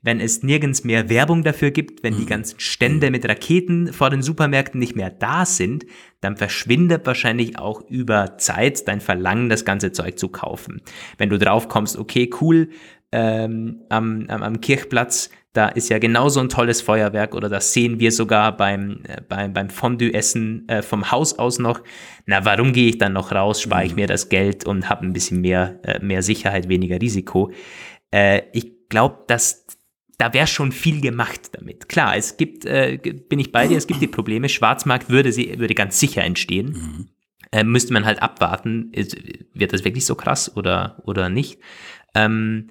wenn es nirgends mehr Werbung dafür gibt, wenn die mhm. ganzen Stände mit Raketen vor den Supermärkten nicht mehr da sind, dann verschwindet wahrscheinlich auch über Zeit dein Verlangen, das ganze Zeug zu kaufen. Wenn du drauf kommst, okay, cool, ähm, am, am, am Kirchplatz, da ist ja genauso ein tolles Feuerwerk oder das sehen wir sogar beim, äh, beim, beim Fondue-Essen äh, vom Haus aus noch. Na, warum gehe ich dann noch raus, spare ich mhm. mir das Geld und habe ein bisschen mehr, äh, mehr Sicherheit, weniger Risiko. Äh, ich glaube, dass da wäre schon viel gemacht damit. Klar, es gibt, äh, bin ich bei dir, es gibt die Probleme. Schwarzmarkt würde, sie, würde ganz sicher entstehen. Mhm. Äh, müsste man halt abwarten, ist, wird das wirklich so krass oder, oder nicht. Ähm,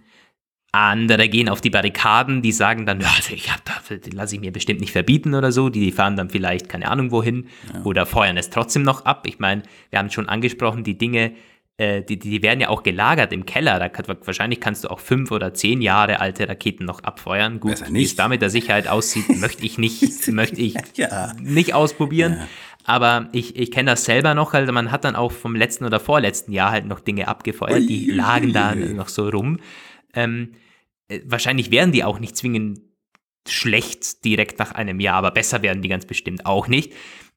andere gehen auf die Barrikaden, die sagen dann, ja, also ich hab da, den lasse ich mir bestimmt nicht verbieten oder so. Die fahren dann vielleicht keine Ahnung wohin ja. oder feuern es trotzdem noch ab. Ich meine, wir haben schon angesprochen, die Dinge, äh, die, die werden ja auch gelagert im Keller. Da kann, wahrscheinlich kannst du auch fünf oder zehn Jahre alte Raketen noch abfeuern. Gut, wie es da mit der Sicherheit aussieht, möchte ich nicht, möchte ich ja. nicht ausprobieren. Ja. Aber ich, ich kenne das selber noch, also man hat dann auch vom letzten oder vorletzten Jahr halt noch Dinge abgefeuert, die lagen da noch so rum. Ähm, äh, wahrscheinlich werden die auch nicht zwingend schlecht direkt nach einem Jahr, aber besser werden die ganz bestimmt auch nicht.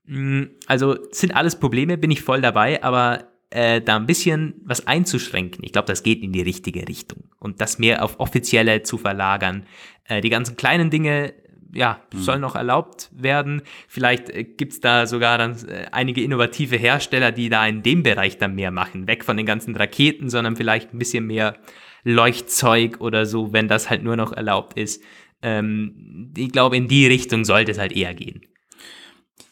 Mm, also sind alles Probleme, bin ich voll dabei, aber äh, da ein bisschen was einzuschränken. Ich glaube, das geht in die richtige Richtung. Und das mehr auf offizielle zu verlagern. Äh, die ganzen kleinen Dinge, ja, mhm. sollen noch erlaubt werden. Vielleicht äh, gibt's da sogar dann äh, einige innovative Hersteller, die da in dem Bereich dann mehr machen. Weg von den ganzen Raketen, sondern vielleicht ein bisschen mehr Leuchtzeug oder so, wenn das halt nur noch erlaubt ist. Ähm, ich glaube, in die Richtung sollte es halt eher gehen.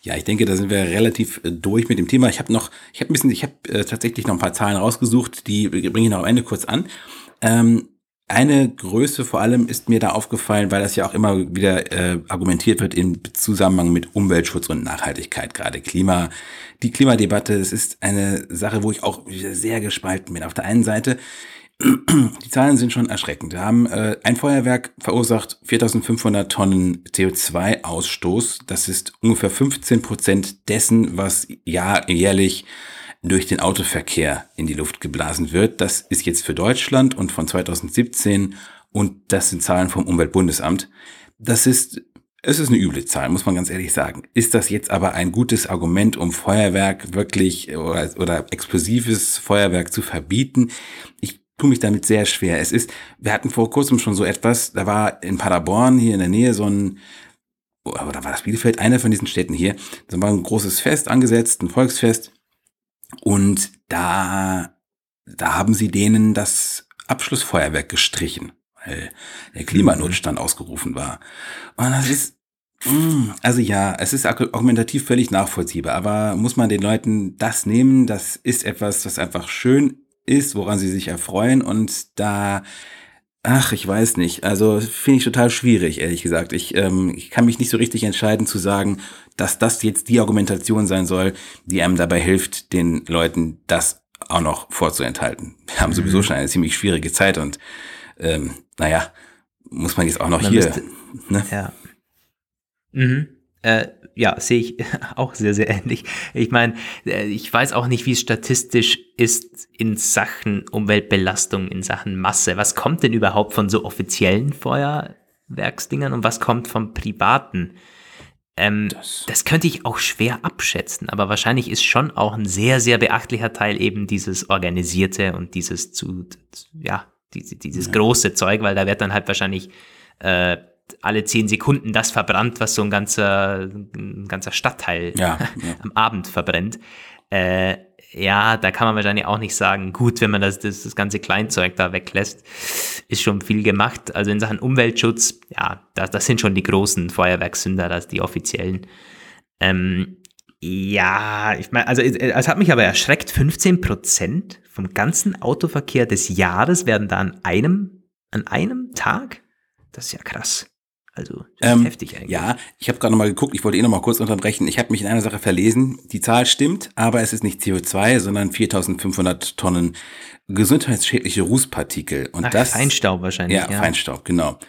Ja, ich denke, da sind wir relativ äh, durch mit dem Thema. Ich habe noch, ich habe ein bisschen, ich habe äh, tatsächlich noch ein paar Zahlen rausgesucht, die bringe ich noch am Ende kurz an. Ähm, eine Größe vor allem ist mir da aufgefallen, weil das ja auch immer wieder äh, argumentiert wird im Zusammenhang mit Umweltschutz und Nachhaltigkeit, gerade Klima, die Klimadebatte. Es ist eine Sache, wo ich auch sehr gespalten bin. Auf der einen Seite die Zahlen sind schon erschreckend. Wir haben äh, ein Feuerwerk verursacht 4500 Tonnen CO2-Ausstoß. Das ist ungefähr 15 Prozent dessen, was jahr, jährlich durch den Autoverkehr in die Luft geblasen wird. Das ist jetzt für Deutschland und von 2017 und das sind Zahlen vom Umweltbundesamt. Das ist, es ist eine üble Zahl, muss man ganz ehrlich sagen. Ist das jetzt aber ein gutes Argument, um Feuerwerk wirklich oder, oder explosives Feuerwerk zu verbieten? Ich tue mich damit sehr schwer. Es ist, wir hatten vor kurzem schon so etwas, da war in Paderborn hier in der Nähe so ein, oder war das Bielefeld, einer von diesen Städten hier, da war ein großes Fest angesetzt, ein Volksfest. Und da, da haben sie denen das Abschlussfeuerwerk gestrichen, weil der Klimanotstand ausgerufen war. Und das ist, mm, also ja, es ist argumentativ völlig nachvollziehbar, aber muss man den Leuten das nehmen? Das ist etwas, was einfach schön ist, woran sie sich erfreuen und da Ach, ich weiß nicht. Also finde ich total schwierig, ehrlich gesagt. Ich, ähm, ich kann mich nicht so richtig entscheiden zu sagen, dass das jetzt die Argumentation sein soll, die einem dabei hilft, den Leuten das auch noch vorzuenthalten. Wir haben sowieso mhm. schon eine ziemlich schwierige Zeit und ähm, naja, muss man jetzt auch noch man hier. Müsste, ne? Ja. Mhm. Äh, ja, sehe ich auch sehr, sehr ähnlich. Ich meine, äh, ich weiß auch nicht, wie es statistisch ist in Sachen Umweltbelastung, in Sachen Masse. Was kommt denn überhaupt von so offiziellen Feuerwerksdingern und was kommt vom privaten? Ähm, das, das könnte ich auch schwer abschätzen, aber wahrscheinlich ist schon auch ein sehr, sehr beachtlicher Teil eben dieses Organisierte und dieses zu, ja, dieses, dieses ja. große Zeug, weil da wird dann halt wahrscheinlich äh, alle zehn Sekunden das verbrannt, was so ein ganzer, ein ganzer Stadtteil ja, ja. am Abend verbrennt. Äh, ja, da kann man wahrscheinlich auch nicht sagen, gut, wenn man das, das, das ganze Kleinzeug da weglässt, ist schon viel gemacht. Also in Sachen Umweltschutz, ja, das, das sind schon die großen Feuerwerkssünder, das die offiziellen. Ähm, Ja, ich meine, also es, es hat mich aber erschreckt, 15 Prozent vom ganzen Autoverkehr des Jahres werden da an einem, an einem Tag? Das ist ja krass. Also das ist Ähm, heftig eigentlich. Ja, ich habe gerade nochmal geguckt, ich wollte eh nochmal kurz unterbrechen. Ich habe mich in einer Sache verlesen. Die Zahl stimmt, aber es ist nicht CO2, sondern 4500 Tonnen gesundheitsschädliche Rußpartikel. Und Ach, das, Feinstaub wahrscheinlich. Ja, Feinstaub, genau.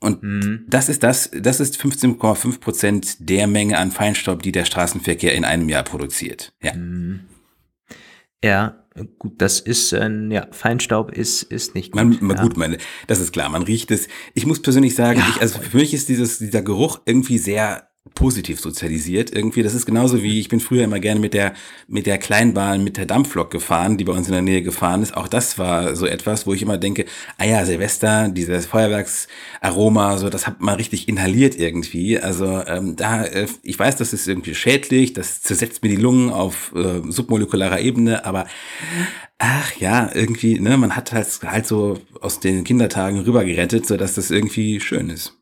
Und Mhm. das ist das, das ist 15,5 Prozent der Menge an Feinstaub, die der Straßenverkehr in einem Jahr produziert. Ja. Mhm. Ja, gut, das ist ein, ja, Feinstaub ist, ist nicht gut. Man, man, ja. Gut, meine, das ist klar, man riecht es. Ich muss persönlich sagen, Ja, ich, also für mich ist dieses, dieser Geruch irgendwie sehr positiv sozialisiert. Irgendwie, das ist genauso wie, ich bin früher immer gerne mit der, mit der Kleinbahn, mit der Dampflok gefahren, die bei uns in der Nähe gefahren ist. Auch das war so etwas, wo ich immer denke, ah ja, Silvester, dieses Feuerwerksaroma, so, das hat man richtig inhaliert irgendwie. Also, ähm, da, äh, ich weiß, das ist irgendwie schädlich, das zersetzt mir die Lungen auf äh, submolekularer Ebene, aber Ach ja, irgendwie, ne, man hat halt, halt so aus den Kindertagen rübergerettet, so dass das irgendwie schön ist.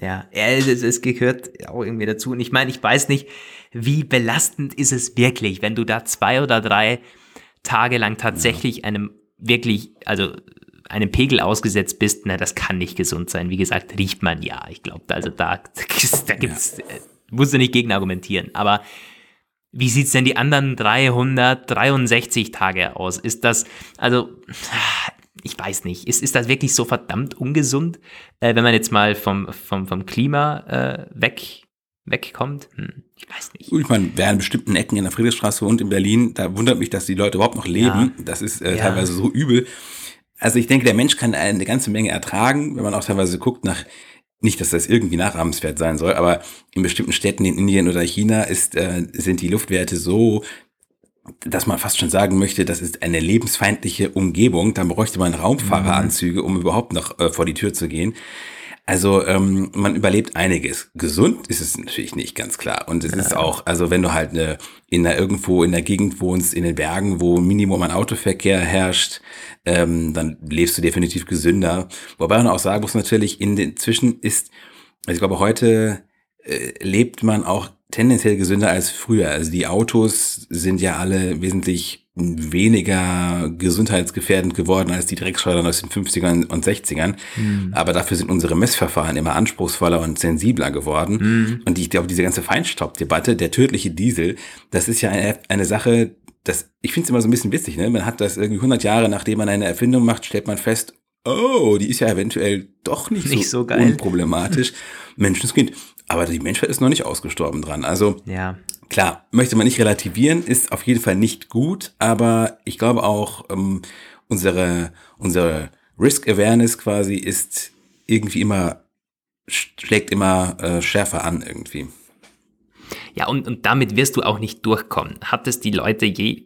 Ja, ja, es, es- gehört auch irgendwie dazu. Und ich meine, ich weiß nicht, wie belastend ist es wirklich, wenn du da zwei oder drei Tage lang tatsächlich einem wirklich, also einem Pegel ausgesetzt bist. Na, das kann nicht gesund sein. Wie gesagt, riecht man ja. Ich glaube, also da, da gibt's, äh, musst du nicht gegen argumentieren. Aber wie sieht's denn die anderen 363 Tage aus? Ist das, also, ich weiß nicht, ist, ist das wirklich so verdammt ungesund, äh, wenn man jetzt mal vom, vom, vom Klima äh, weg, wegkommt? Hm, ich weiß nicht. Gut, ich meine, wer in bestimmten Ecken in der Friedrichstraße wohnt in Berlin, da wundert mich, dass die Leute überhaupt noch leben. Das ist äh, Ja. teilweise so übel. Also ich denke, der Mensch kann eine ganze Menge ertragen, wenn man auch teilweise guckt nach, nicht, dass das irgendwie nachahmenswert sein soll, aber in bestimmten Städten in Indien oder China ist, äh, sind die Luftwerte so, dass man fast schon sagen möchte, das ist eine lebensfeindliche Umgebung. Dann bräuchte man Raumfahreranzüge, um überhaupt noch äh, vor die Tür zu gehen. Also ähm, man überlebt einiges. Gesund ist es natürlich nicht, ganz klar. Und es ist auch, also wenn du halt eine, in der, irgendwo in der Gegend wohnst, in den Bergen, wo Minimum an Autoverkehr herrscht, ähm, dann lebst du definitiv gesünder. Wobei man auch sagen muss, natürlich, in den zwischen ist, also ich glaube, heute äh, lebt man auch tendenziell gesünder als früher. Also die Autos sind ja alle wesentlich weniger gesundheitsgefährdend geworden als die Dreckschleudern aus den 50ern und 60ern. Aber dafür sind unsere Messverfahren immer anspruchsvoller und sensibler geworden. Und ich glaube, diese ganze Feinstaubdebatte, der tödliche Diesel, das ist ja eine, eine Sache, das, ich finde es immer so ein bisschen witzig, ne? Man hat das irgendwie 100 Jahre, nachdem man eine Erfindung macht, stellt man fest, oh, die ist ja eventuell doch nicht, Nicht so, so geil. unproblematisch. Menschenskind. Aber die Menschheit ist noch nicht ausgestorben dran. Also Ja. klar, möchte man nicht relativieren, ist auf jeden Fall nicht gut, aber ich glaube auch, ähm, unsere, unsere Risk Awareness quasi ist irgendwie immer, schlägt immer äh, schärfer an irgendwie. Ja, und, und damit wirst du auch nicht durchkommen. Hat es die Leute je,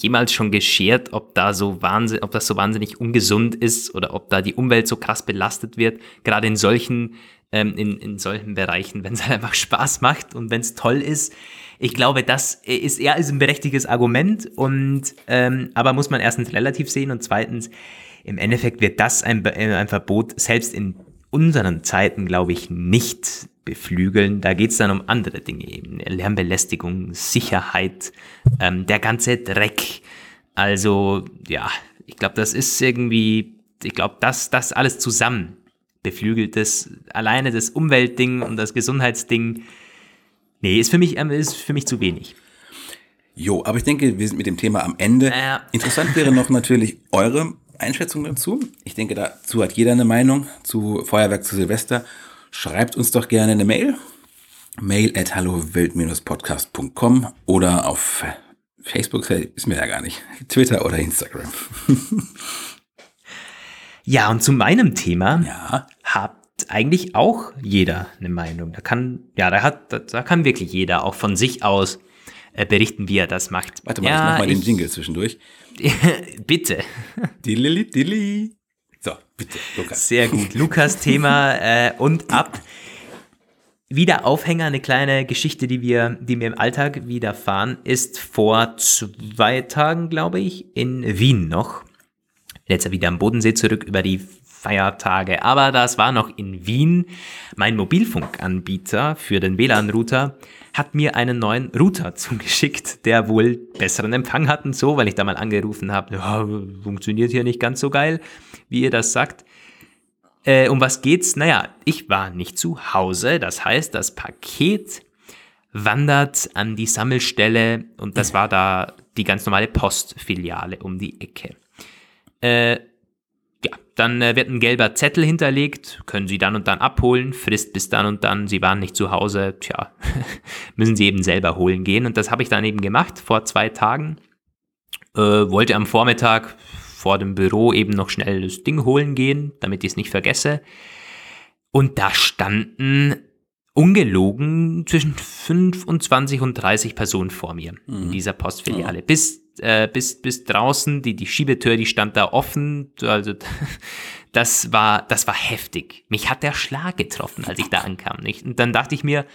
jemals schon geschert, ob da so wahnsinn, ob das so wahnsinnig ungesund ist oder ob da die Umwelt so krass belastet wird? Gerade in solchen, ähm, in, in solchen Bereichen, wenn es halt einfach Spaß macht und wenn es toll ist. Ich glaube, das ist eher ist ein berechtigtes Argument und ähm, aber muss man erstens relativ sehen und zweitens im Endeffekt wird das ein, ein Verbot selbst in unseren Zeiten, glaube ich, nicht beflügeln. Da geht es dann um andere Dinge eben. Lärmbelästigung, Sicherheit, ähm, der ganze Dreck. Also, ja, ich glaube, das ist irgendwie, ich glaube, das, das alles zusammen beflügelt das alleine das Umweltding und das Gesundheitsding. Nee, ist für mich, ähm, ist für mich zu wenig. Jo, aber ich denke, wir sind mit dem Thema am Ende. Ja. Interessant wäre noch natürlich eure Einschätzung dazu. Ich denke, dazu hat jeder eine Meinung zu Feuerwerk zu Silvester. Schreibt uns doch gerne eine Mail. Mail at hallowelt-podcast.com oder auf Facebook, ist mir ja gar nicht, Twitter oder Instagram. Ja, und zu meinem Thema Ja, hat eigentlich auch jeder eine Meinung. Da kann, ja, da hat, da, da kann wirklich jeder auch von sich aus äh, berichten, wie er das macht. warte mal, ja, ich mach mal den ich- Jingle zwischendurch. bitte. Dilli, dilli. So, bitte, Lukas. Sehr gut. Lukas Thema äh, und ab. Wieder Aufhänger, eine kleine Geschichte, die wir, die mir im Alltag widerfahren, ist vor zwei Tagen, glaube ich, in Wien noch. jetzt wieder am Bodensee zurück über die Feiertage. Aber das war noch in Wien. Mein Mobilfunkanbieter für den WLAN-Router hat mir einen neuen Router zugeschickt, der wohl besseren Empfang hat und so, weil ich da mal angerufen habe, ja, funktioniert hier nicht ganz so geil, wie ihr das sagt. Äh, um was geht's? Naja, ich war nicht zu Hause, das heißt, das Paket wandert an die Sammelstelle und das war da die ganz normale Postfiliale um die Ecke. Äh, ja, dann äh, wird ein gelber Zettel hinterlegt, können Sie dann und dann abholen, Frist bis dann und dann, Sie waren nicht zu Hause, tja, müssen Sie eben selber holen gehen. Und das habe ich dann eben gemacht vor zwei Tagen. Äh, wollte am Vormittag vor dem Büro eben noch schnell das Ding holen gehen, damit ich es nicht vergesse. Und da standen ungelogen zwischen 25 und 30 Personen vor mir mhm. in dieser Postfiliale. Ja. Bis, äh, bis, bis draußen, die, die Schiebetür, die stand da offen. Also das war, das war heftig. Mich hat der Schlag getroffen, als ich da ankam. Nicht? Und dann dachte ich mir,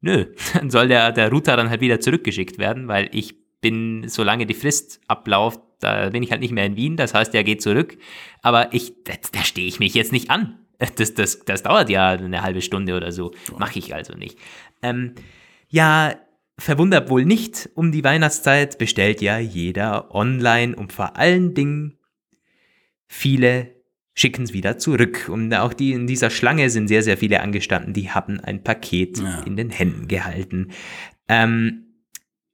nö, dann soll der, der Router dann halt wieder zurückgeschickt werden, weil ich bin, solange die Frist abläuft, da bin ich halt nicht mehr in Wien, das heißt, er geht zurück. Aber ich, da, da stehe ich mich jetzt nicht an. Das, das, das dauert ja eine halbe Stunde oder so. Mache ich also nicht. Ähm, ja, verwundert wohl nicht, um die Weihnachtszeit bestellt ja jeder online und vor allen Dingen viele schicken es wieder zurück. Und auch die in dieser Schlange sind sehr, sehr viele angestanden, die haben ein Paket ja. in den Händen gehalten. Ähm,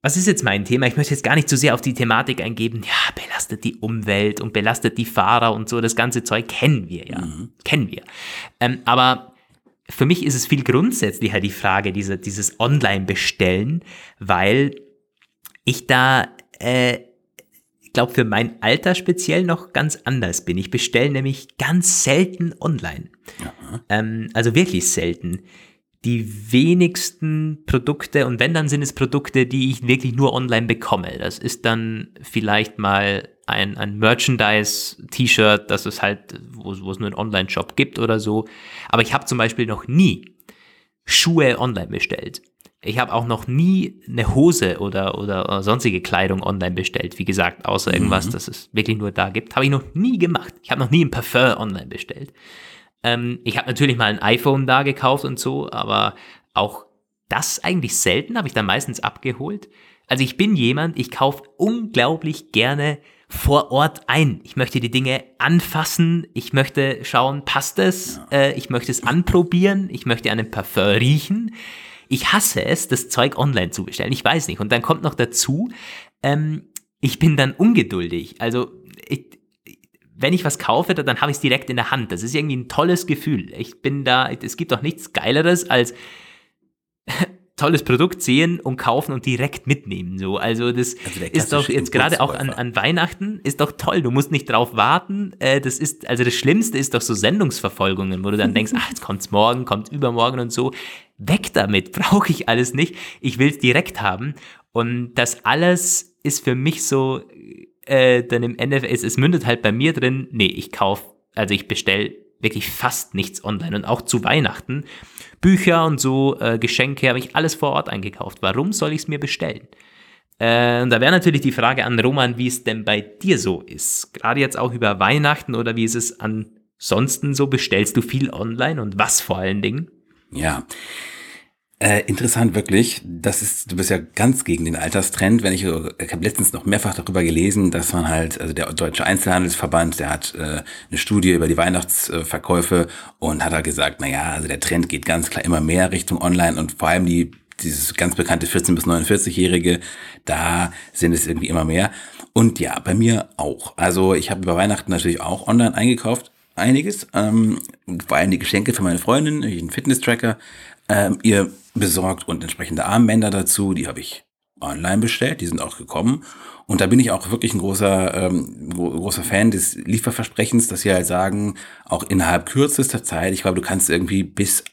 was ist jetzt mein Thema? Ich möchte jetzt gar nicht zu so sehr auf die Thematik eingeben, ja, belastet die Umwelt und belastet die Fahrer und so, das ganze Zeug kennen wir ja. Mhm. Kennen wir. Ähm, aber für mich ist es viel grundsätzlicher die Frage, diese, dieses Online-Bestellen, weil ich da, äh, ich glaube, für mein Alter speziell noch ganz anders bin. Ich bestelle nämlich ganz selten online. Ähm, also wirklich selten die wenigsten Produkte, und wenn, dann sind es Produkte, die ich wirklich nur online bekomme. Das ist dann vielleicht mal ein, ein Merchandise-T-Shirt, das es halt, wo, wo es nur einen Online-Shop gibt oder so. Aber ich habe zum Beispiel noch nie Schuhe online bestellt. Ich habe auch noch nie eine Hose oder, oder sonstige Kleidung online bestellt. Wie gesagt, außer irgendwas, mhm. das es wirklich nur da gibt. Habe ich noch nie gemacht. Ich habe noch nie ein Parfum online bestellt. Ähm, ich habe natürlich mal ein iPhone da gekauft und so, aber auch das eigentlich selten, habe ich dann meistens abgeholt. Also ich bin jemand, ich kaufe unglaublich gerne vor Ort ein. Ich möchte die Dinge anfassen, ich möchte schauen, passt es, ja. äh, ich möchte es anprobieren, ich möchte an einem Parfum riechen. Ich hasse es, das Zeug online zu bestellen. Ich weiß nicht. Und dann kommt noch dazu, ähm, ich bin dann ungeduldig. Also ich, wenn ich was kaufe, dann habe ich es direkt in der Hand. Das ist irgendwie ein tolles Gefühl. Ich bin da, es gibt doch nichts Geileres als tolles Produkt sehen und kaufen und direkt mitnehmen. So, also das also ist doch jetzt gerade auch an, an Weihnachten ist doch toll. Du musst nicht drauf warten. Äh, das ist also das Schlimmste ist doch so Sendungsverfolgungen, wo du dann denkst, ach jetzt kommt's morgen, kommt übermorgen und so. Weg damit, brauche ich alles nicht. Ich will es direkt haben. Und das alles ist für mich so äh, dann im Endeffekt, es, es mündet halt bei mir drin, nee, ich kaufe, also ich bestelle wirklich fast nichts online und auch zu Weihnachten. Bücher und so, äh, Geschenke habe ich alles vor Ort eingekauft. Warum soll ich es mir bestellen? Äh, und da wäre natürlich die Frage an Roman, wie es denn bei dir so ist. Gerade jetzt auch über Weihnachten oder wie ist es ansonsten so? Bestellst du viel online und was vor allen Dingen? Ja, äh, interessant wirklich. Das ist, du bist ja ganz gegen den Alterstrend. Wenn ich, ich habe letztens noch mehrfach darüber gelesen, dass man halt, also der Deutsche Einzelhandelsverband, der hat äh, eine Studie über die Weihnachtsverkäufe und hat halt gesagt, na ja, also der Trend geht ganz klar immer mehr Richtung Online und vor allem die dieses ganz bekannte 14 bis 49-Jährige, da sind es irgendwie immer mehr. Und ja, bei mir auch. Also ich habe über Weihnachten natürlich auch online eingekauft, einiges. Ähm, vor allem die Geschenke für meine Freundin, einen Fitness-Tracker, ähm, ihr besorgt und entsprechende Armbänder dazu. Die habe ich online bestellt, die sind auch gekommen. Und da bin ich auch wirklich ein großer, ähm, großer Fan des Lieferversprechens, dass sie halt sagen, auch innerhalb kürzester Zeit, ich glaube, du kannst irgendwie bis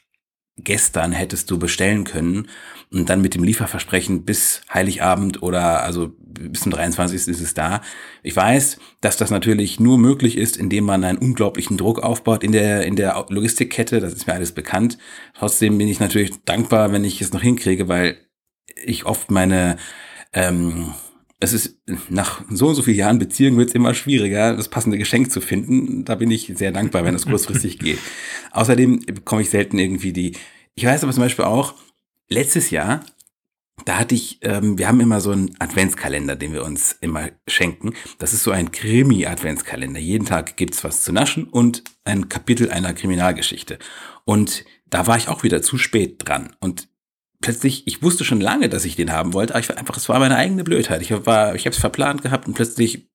gestern hättest du bestellen können und dann mit dem Lieferversprechen bis Heiligabend oder also bis zum 23. ist es da. Ich weiß, dass das natürlich nur möglich ist, indem man einen unglaublichen Druck aufbaut in der, in der Logistikkette. Das ist mir alles bekannt. Trotzdem bin ich natürlich dankbar, wenn ich es noch hinkriege, weil ich oft meine, ähm, es ist nach so und so vielen Jahren Beziehung wird es immer schwieriger, das passende Geschenk zu finden. Da bin ich sehr dankbar, wenn es kurzfristig geht. Außerdem bekomme ich selten irgendwie die. Ich weiß aber zum Beispiel auch, letztes Jahr, da hatte ich, ähm, wir haben immer so einen Adventskalender, den wir uns immer schenken. Das ist so ein Krimi-Adventskalender. Jeden Tag gibt's was zu naschen und ein Kapitel einer Kriminalgeschichte. Und da war ich auch wieder zu spät dran. Und plötzlich, ich wusste schon lange, dass ich den haben wollte, aber ich war einfach, es war meine eigene Blödheit. Ich war, ich habe es verplant gehabt und plötzlich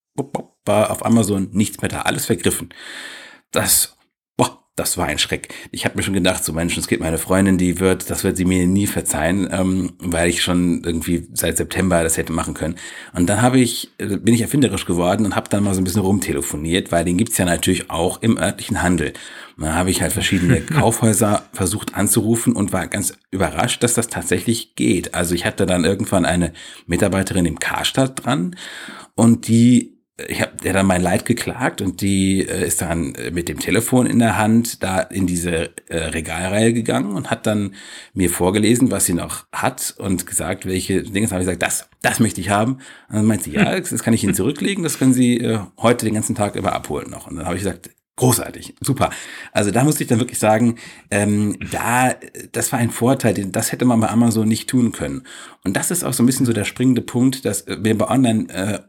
war auf Amazon nichts mehr da, alles vergriffen. Das das war ein Schreck. Ich habe mir schon gedacht, so Menschen, es geht meine Freundin, die wird, das wird sie mir nie verzeihen, ähm, weil ich schon irgendwie seit September das hätte machen können. Und dann habe ich, äh, bin ich erfinderisch geworden und habe dann mal so ein bisschen rumtelefoniert, weil den gibt's ja natürlich auch im örtlichen Handel. Und dann habe ich halt verschiedene Kaufhäuser versucht anzurufen und war ganz überrascht, dass das tatsächlich geht. Also ich hatte dann irgendwann eine Mitarbeiterin im Karstadt dran und die ich habe der dann mein Leid geklagt und die äh, ist dann äh, mit dem Telefon in der Hand da in diese äh, Regalreihe gegangen und hat dann mir vorgelesen, was sie noch hat und gesagt, welche Dinge. Dann habe ich gesagt, das, das möchte ich haben. Und dann meint sie, ja, das kann ich Ihnen zurücklegen, das können Sie äh, heute den ganzen Tag über abholen noch. Und dann habe ich gesagt, großartig, super. Also da musste ich dann wirklich sagen, ähm, da, das war ein Vorteil, das hätte man bei Amazon nicht tun können. Und das ist auch so ein bisschen so der springende Punkt, dass wir bei Online äh,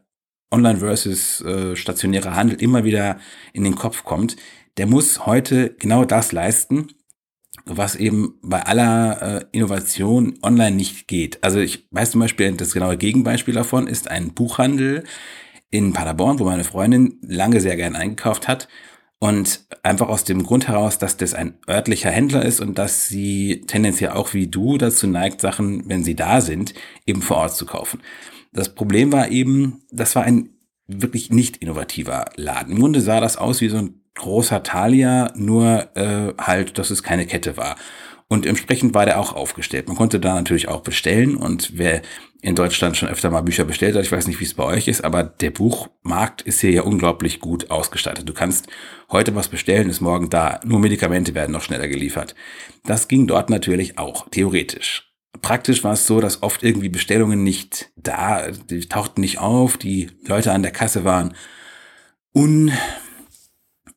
Online versus äh, stationärer Handel immer wieder in den Kopf kommt, der muss heute genau das leisten, was eben bei aller äh, Innovation online nicht geht. Also ich weiß zum Beispiel, das genaue Gegenbeispiel davon ist ein Buchhandel in Paderborn, wo meine Freundin lange sehr gern eingekauft hat. Und einfach aus dem Grund heraus, dass das ein örtlicher Händler ist und dass sie tendenziell auch wie du dazu neigt, Sachen, wenn sie da sind, eben vor Ort zu kaufen. Das Problem war eben, das war ein wirklich nicht innovativer Laden. Im Grunde sah das aus wie so ein großer Thalia, nur äh, halt, dass es keine Kette war. Und entsprechend war der auch aufgestellt. Man konnte da natürlich auch bestellen und wer in Deutschland schon öfter mal Bücher bestellt hat, ich weiß nicht, wie es bei euch ist, aber der Buchmarkt ist hier ja unglaublich gut ausgestattet. Du kannst heute was bestellen, ist morgen da. Nur Medikamente werden noch schneller geliefert. Das ging dort natürlich auch, theoretisch. Praktisch war es so, dass oft irgendwie Bestellungen nicht da, die tauchten nicht auf, die Leute an der Kasse waren un,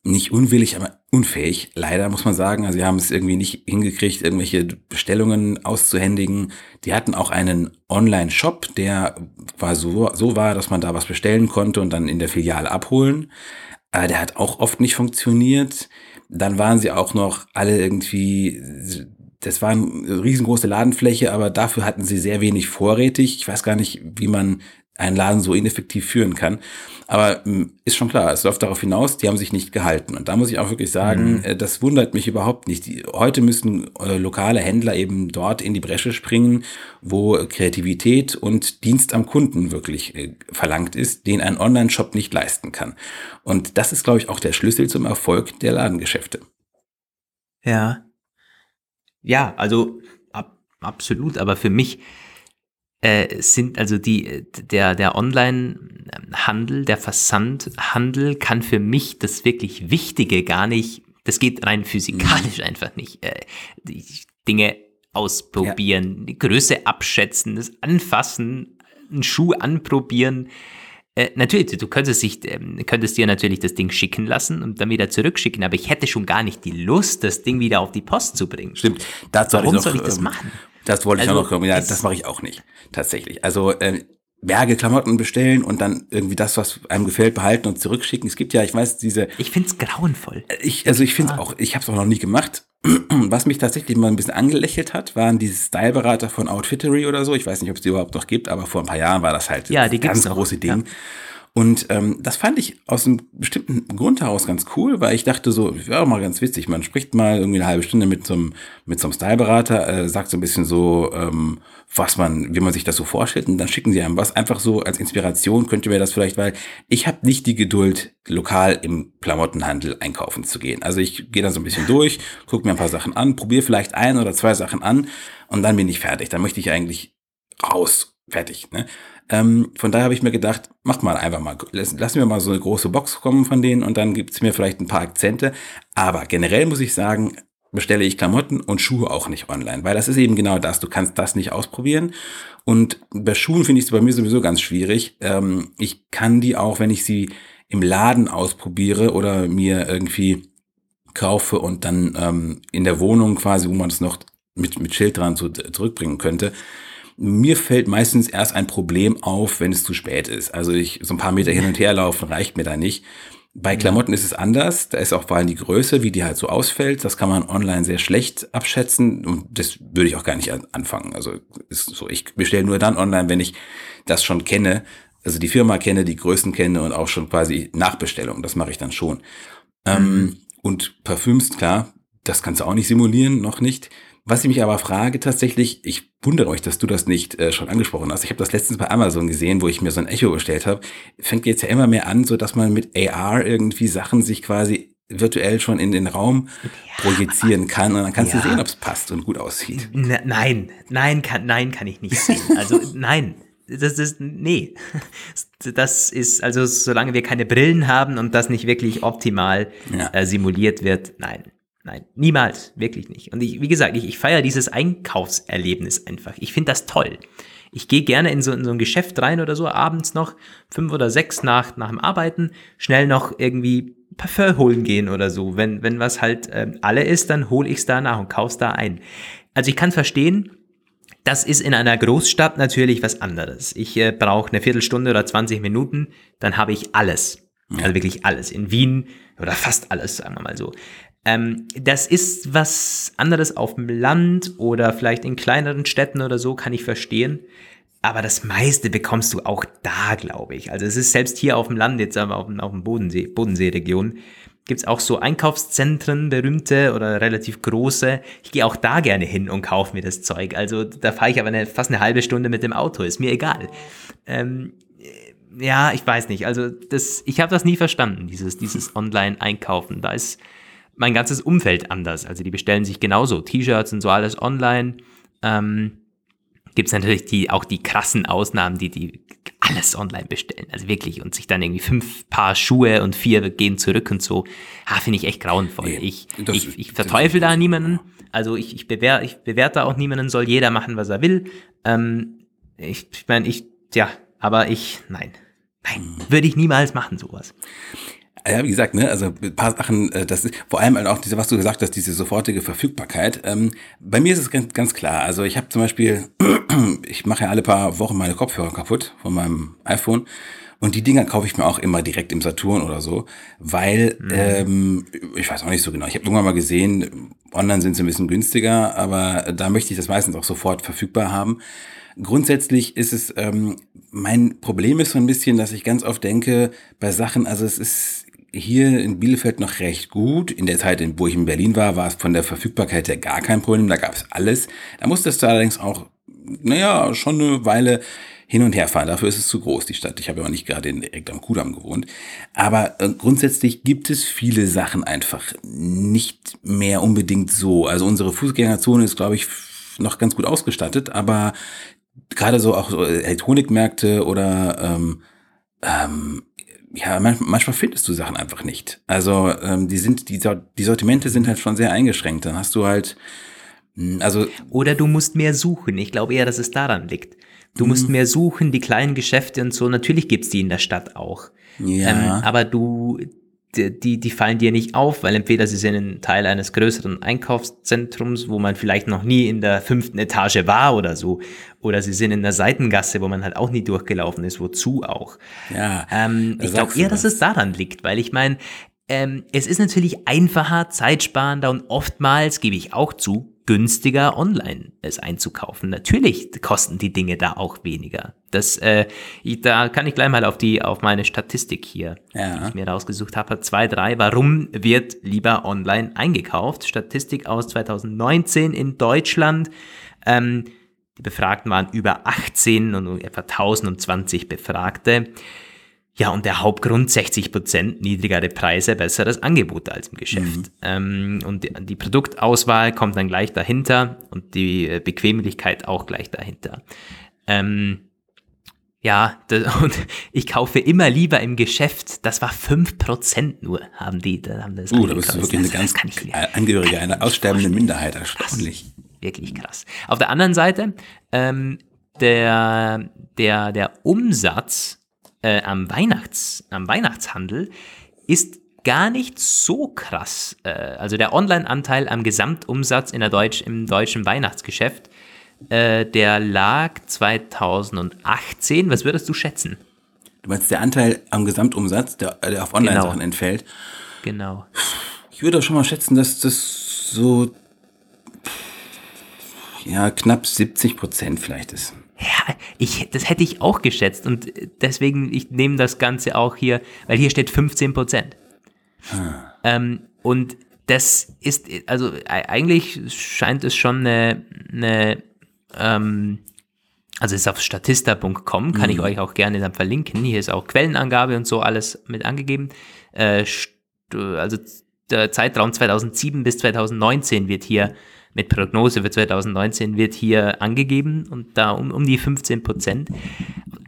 nicht unwillig, aber unfähig. Leider muss man sagen, also sie haben es irgendwie nicht hingekriegt, irgendwelche Bestellungen auszuhändigen. Die hatten auch einen Online-Shop, der war so, so war, dass man da was bestellen konnte und dann in der Filiale abholen. Aber der hat auch oft nicht funktioniert. Dann waren sie auch noch alle irgendwie das war eine riesengroße Ladenfläche, aber dafür hatten sie sehr wenig vorrätig. Ich weiß gar nicht, wie man einen Laden so ineffektiv führen kann. Aber hm, ist schon klar, es läuft darauf hinaus, die haben sich nicht gehalten. Und da muss ich auch wirklich sagen, mhm. Äh, das wundert mich überhaupt nicht. Die, heute müssen äh, lokale Händler eben dort in die Bresche springen, wo Kreativität und Dienst am Kunden wirklich äh, verlangt ist, den ein Online-Shop nicht leisten kann. Und das ist, glaube ich, auch der Schlüssel zum Erfolg der Ladengeschäfte. Ja, ja, also ab, absolut, aber für mich äh, sind also die, der, der Online-Handel, der Versandhandel kann für mich das wirklich Wichtige gar nicht, das geht rein physikalisch mhm. einfach nicht. Äh, die Dinge ausprobieren, ja. die Größe abschätzen, das Anfassen, einen Schuh anprobieren. Äh, natürlich, du könntest, sich, äh, könntest dir natürlich das Ding schicken lassen und dann wieder zurückschicken, aber ich hätte schon gar nicht die Lust, das Ding wieder auf die Post zu bringen. Stimmt. Dazu Warum ich noch, soll ich das ähm, machen? Das wollte also, ich auch noch kommen. Ja, das, das mache ich auch nicht. Tatsächlich. Also äh, Berge Klamotten bestellen und dann irgendwie das, was einem gefällt, behalten und zurückschicken. Es gibt ja, ich weiß, diese. Ich find's grauenvoll. Äh, ich, also ich finde es auch, ich habe es auch noch nie gemacht. Was mich tatsächlich mal ein bisschen angelächelt hat, waren diese Styleberater von Outfittery oder so. Ich weiß nicht, ob es die überhaupt noch gibt, aber vor ein paar Jahren war das halt ja, die das ganz große Ding. Ja. Und ähm, das fand ich aus einem bestimmten Grund heraus ganz cool, weil ich dachte so, ja, mal ganz witzig, man spricht mal irgendwie eine halbe Stunde mit so einem, mit so einem Styleberater, äh, sagt so ein bisschen so, ähm, was man, wie man sich das so vorstellt, und dann schicken sie einem was. Einfach so als Inspiration könnte mir das vielleicht, weil ich habe nicht die Geduld, lokal im Klamottenhandel einkaufen zu gehen. Also ich gehe da so ein bisschen durch, gucke mir ein paar Sachen an, probiere vielleicht ein oder zwei Sachen an und dann bin ich fertig. Dann möchte ich eigentlich raus. Fertig. Ne? Ähm, von daher habe ich mir gedacht, mach mal einfach mal, lassen wir mal so eine große Box kommen von denen und dann gibt's mir vielleicht ein paar Akzente. Aber generell muss ich sagen, bestelle ich Klamotten und Schuhe auch nicht online, weil das ist eben genau das. Du kannst das nicht ausprobieren. Und bei Schuhen finde ich es bei mir sowieso ganz schwierig. Ähm, ich kann die auch, wenn ich sie im Laden ausprobiere oder mir irgendwie kaufe und dann ähm, in der Wohnung quasi, wo man es noch mit, mit Schild dran zu, zurückbringen könnte. Mir fällt meistens erst ein Problem auf, wenn es zu spät ist. Also ich so ein paar Meter hin und her laufen reicht mir da nicht. Bei Klamotten ist es anders. Da ist auch vor allem die Größe, wie die halt so ausfällt. Das kann man online sehr schlecht abschätzen und das würde ich auch gar nicht anfangen. Also ist so, ich bestelle nur dann online, wenn ich das schon kenne, also die Firma kenne, die Größen kenne und auch schon quasi Nachbestellung. Das mache ich dann schon. Ähm, mhm. Ähm, und Parfüms, klar, das kannst du auch nicht simulieren, noch nicht. Was ich mich aber frage tatsächlich, ich wundere euch, dass du das nicht äh, schon angesprochen hast. Ich habe das letztens bei Amazon gesehen, wo ich mir so ein Echo bestellt habe. Fängt jetzt ja immer mehr an, so dass man mit AR irgendwie Sachen sich quasi virtuell schon in den Raum ja. projizieren kann und dann kannst ja. du sehen, ob es passt und gut aussieht. N nein, nein, kann, nein, kann ich nicht sehen. Also nein, das ist, nee. Das ist, also solange wir keine Brillen haben und das nicht wirklich optimal ja. äh, simuliert wird, nein. Nein, niemals, wirklich nicht. Und ich, wie gesagt, ich, ich feiere dieses Einkaufserlebnis einfach. Ich finde das toll. Ich gehe gerne in so, in so ein Geschäft rein oder so, abends noch, fünf oder sechs nach, nach dem Arbeiten, schnell noch irgendwie Parfum holen gehen oder so. Wenn, wenn was halt äh, alle ist, dann hole ich es da nach und kauf's da ein. Also ich kann verstehen, das ist in einer Großstadt natürlich was anderes. Ich äh, brauche eine Viertelstunde oder 20 Minuten, dann habe ich alles. Also wirklich alles. In Wien oder fast alles, sagen wir mal so. Ähm, das ist was anderes auf dem Land oder vielleicht in kleineren Städten oder so, kann ich verstehen. Aber das meiste bekommst du auch da, glaube ich. Also es ist selbst hier auf dem Land, jetzt aber auf, auf dem Bodensee, Bodenseeregion, gibt es auch so Einkaufszentren, berühmte oder relativ große. Ich gehe auch da gerne hin und kaufe mir das Zeug. Also da fahre ich aber eine, fast eine halbe Stunde mit dem Auto, ist mir egal. Ähm, ja, ich weiß nicht. Also das, ich habe das nie verstanden, dieses, dieses Online-Einkaufen. Da ist mein ganzes Umfeld anders. Also die bestellen sich genauso T-Shirts und so alles online. Ähm, Gibt es natürlich die, auch die krassen Ausnahmen, die die alles online bestellen. Also wirklich und sich dann irgendwie fünf Paar Schuhe und vier gehen zurück und so. Ah, finde ich echt grauenvoll. Nee, ich, ich, ich verteufel da niemanden. Also ich, ich, bewer, ich bewerte auch niemanden, soll jeder machen, was er will. Ähm, ich ich meine, ich, ja, aber ich, nein. Nein, würde ich niemals machen, sowas. Ja, wie gesagt, ne, also ein paar Sachen, äh, das ist vor allem halt auch diese, was du gesagt hast, diese sofortige Verfügbarkeit. Ähm, bei mir ist es ganz, ganz klar. Also ich habe zum Beispiel, ich mache ja alle paar Wochen meine Kopfhörer kaputt von meinem iPhone. Und die Dinger kaufe ich mir auch immer direkt im Saturn oder so, weil mhm. ähm, ich weiß auch nicht so genau. Ich habe irgendwann mal gesehen, online sind sie ein bisschen günstiger, aber da möchte ich das meistens auch sofort verfügbar haben. Grundsätzlich ist es, ähm, mein Problem ist so ein bisschen, dass ich ganz oft denke, bei Sachen, also es ist hier in Bielefeld noch recht gut. In der Zeit, wo ich in Berlin war, war es von der Verfügbarkeit her gar kein Problem. Da gab es alles. Da musstest du allerdings auch, naja, schon eine Weile hin und her fahren. Dafür ist es zu groß, die Stadt. Ich habe ja nicht gerade direkt am Kudamm gewohnt. Aber äh, grundsätzlich gibt es viele Sachen einfach nicht mehr unbedingt so. Also unsere Fußgängerzone ist, glaube ich, noch ganz gut ausgestattet, aber gerade so auch so Elektronikmärkte oder ähm, ähm, ja, manchmal findest du Sachen einfach nicht. Also ähm, die sind, die, die Sortimente sind halt schon sehr eingeschränkt. Dann hast du halt, hm, also. Oder du musst mehr suchen. Ich glaube eher, dass es daran liegt. Du mhm. musst mehr suchen, die kleinen Geschäfte und so. Natürlich gibt's die in der Stadt auch. Ja. Ähm, aber du, die, die fallen dir nicht auf, weil entweder sie sind ein Teil eines größeren Einkaufszentrums, wo man vielleicht noch nie in der fünften Etage war oder so, oder sie sind in der Seitengasse, wo man halt auch nie durchgelaufen ist, wozu auch. Ja. Ähm, ich glaube eher, dass es daran liegt, weil ich meine, ähm, es ist natürlich einfacher, zeitsparender und oftmals, gebe ich auch zu, günstiger online es einzukaufen. Natürlich kosten die Dinge da auch weniger. Das, äh, ich, da kann ich gleich mal auf die, auf meine Statistik hier, ja. die ich mir rausgesucht habe, zwei, drei. Warum wird lieber online eingekauft? Statistik aus 2019 in Deutschland. Ähm, die Befragten waren über 18 und etwa 1020 Befragte. Ja, und der Hauptgrund 60 Prozent niedrigere Preise, besseres Angebot als im Geschäft. Mhm. Ähm, und die, die, Produktauswahl kommt dann gleich dahinter und die Bequemlichkeit auch gleich dahinter. Ähm, Ja, das, und ich kaufe immer lieber im Geschäft. Das war 5% nur, haben die. Da haben das uh, da bist du wirklich eine ganz Angehörige einer aussterbenden Minderheit. Erstaunlich. Wirklich krass. Auf der anderen Seite, ähm, der, der, der Umsatz äh, am, Weihnachts, am Weihnachtshandel ist gar nicht so krass. Äh, also der Online-Anteil am Gesamtumsatz in der Deutsch, im deutschen Weihnachtsgeschäft äh, der lag 2018, was würdest du schätzen? Du meinst der Anteil am Gesamtumsatz, der, der auf Online-Sachen genau. entfällt? Genau. Ich würde schon mal schätzen, dass das so ja, knapp 70 Prozent vielleicht ist. Ja, ich, das hätte ich auch geschätzt und deswegen, ich nehme das Ganze auch hier, weil hier steht 15 Prozent. Ah. Ähm, und das ist, also eigentlich scheint es schon eine, eine ähm, also ist auf statista.com, kann mhm. ich euch auch gerne dann verlinken. Hier ist auch Quellenangabe und so alles mit angegeben. Äh, also der Zeitraum 2007 bis 2019 wird hier mit Prognose für 2019 wird hier angegeben und da um, um die 15 Prozent.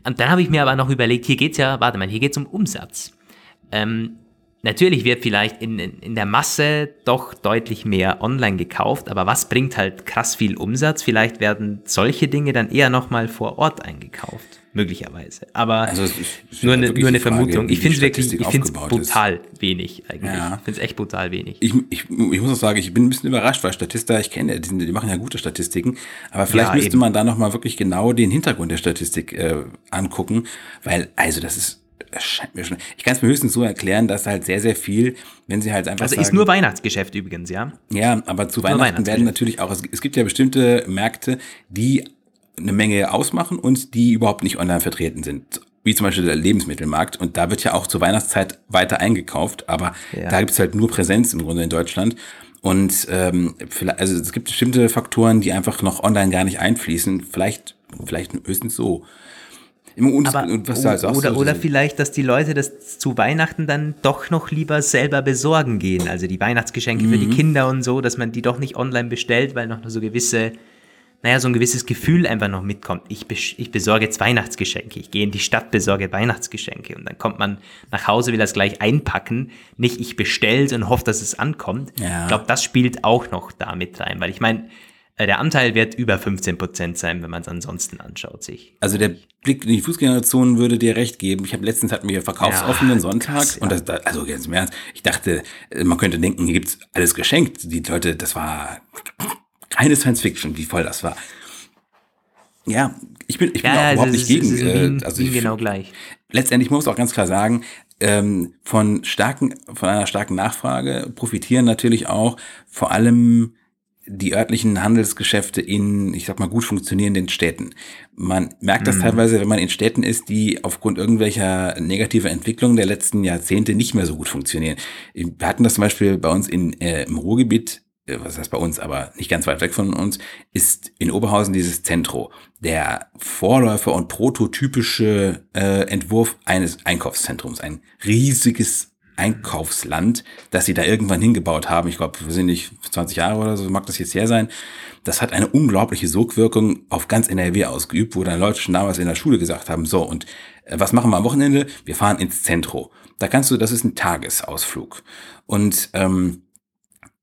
Und dann habe ich mir aber noch überlegt, hier geht es ja, warte mal, hier geht es um Umsatz. Ähm, Natürlich wird vielleicht in, in der Masse doch deutlich mehr online gekauft, aber was bringt halt krass viel Umsatz? Vielleicht werden solche Dinge dann eher nochmal vor Ort eingekauft, möglicherweise. Aber also nur, eine, nur eine Vermutung. Ich finde es wirklich, ich finde es brutal ist. wenig eigentlich. Ja. Ich finde es echt brutal wenig. Ich, ich, ich muss auch sagen, ich bin ein bisschen überrascht, weil Statista, ich kenne, die, die machen ja gute Statistiken, aber vielleicht ja, müsste eben. man da nochmal wirklich genau den Hintergrund der Statistik äh, angucken, weil, also das ist erscheint mir schon. Ich kann es mir höchstens so erklären, dass halt sehr, sehr viel, wenn sie halt einfach. Also sagen, ist nur Weihnachtsgeschäft übrigens, ja? Ja, aber zu Weihnachten werden natürlich auch, es, es gibt ja bestimmte Märkte, die eine Menge ausmachen und die überhaupt nicht online vertreten sind wie zum Beispiel der Lebensmittelmarkt. Und da wird ja auch zur Weihnachtszeit weiter eingekauft, aber ja. da gibt es halt nur Präsenz im Grunde in Deutschland. Und ähm, vielleicht, also es gibt bestimmte Faktoren, die einfach noch online gar nicht einfließen. Vielleicht, vielleicht höchstens so. Und, Aber, und da oder, oder vielleicht, dass die Leute das zu Weihnachten dann doch noch lieber selber besorgen gehen. Also die Weihnachtsgeschenke mhm. für die mhm. Kinder und so, dass man die doch nicht online bestellt, weil noch so gewisse, naja, so ein gewisses Gefühl einfach noch mitkommt. Ich, ich besorge jetzt Weihnachtsgeschenke. Ich gehe in die Stadt, besorge Weihnachtsgeschenke. Und dann kommt man nach Hause, will das gleich einpacken. Nicht ich bestellt und hoffe, dass es ankommt. Ja. Ich glaube, das spielt auch noch da mit rein. Weil ich meine, äh, der Anteil wird über 15 Prozent sein, wenn man es ansonsten anschaut sich. Also der Blick in die Fußgängerzonen würde dir recht geben. Ich habe letztens hatten wir verkaufsoffenen ja, Sonntag krass, ja. und das, also ganz im Ernst, ich dachte, äh, man könnte denken, hier gibt's alles geschenkt. Die Leute, das war reine Science Fiction, wie voll das war. Ja, ich bin, ich bin ja, auch überhaupt nicht gegen. Äh, also ich, genau gleich. Letztendlich muss ich auch ganz klar sagen, ähm, von starken, von einer starken Nachfrage profitieren natürlich auch vor allem die örtlichen Handelsgeschäfte in, ich sag mal, gut funktionierenden Städten. Man merkt das mhm. teilweise, wenn man in Städten ist, die aufgrund irgendwelcher negativer Entwicklungen der letzten Jahrzehnte nicht mehr so gut funktionieren. Wir hatten das zum Beispiel bei uns in, äh, im Ruhrgebiet, was heißt bei uns, aber nicht ganz weit weg von uns, ist in Oberhausen dieses Zentro, der Vorläufer und prototypische äh, Entwurf eines Einkaufszentrums. Ein riesiges Einkaufsland, das sie da irgendwann hingebaut haben. Ich glaube, wir sind nicht 20 Jahre oder so, mag das jetzt her sein. Das hat eine unglaubliche Sogwirkung auf ganz NRW ausgeübt, wo dann Leute schon damals in der Schule gesagt haben, so, und äh, was machen wir am Wochenende? Wir fahren ins Zentro. Da kannst du, das ist ein Tagesausflug. Und ähm,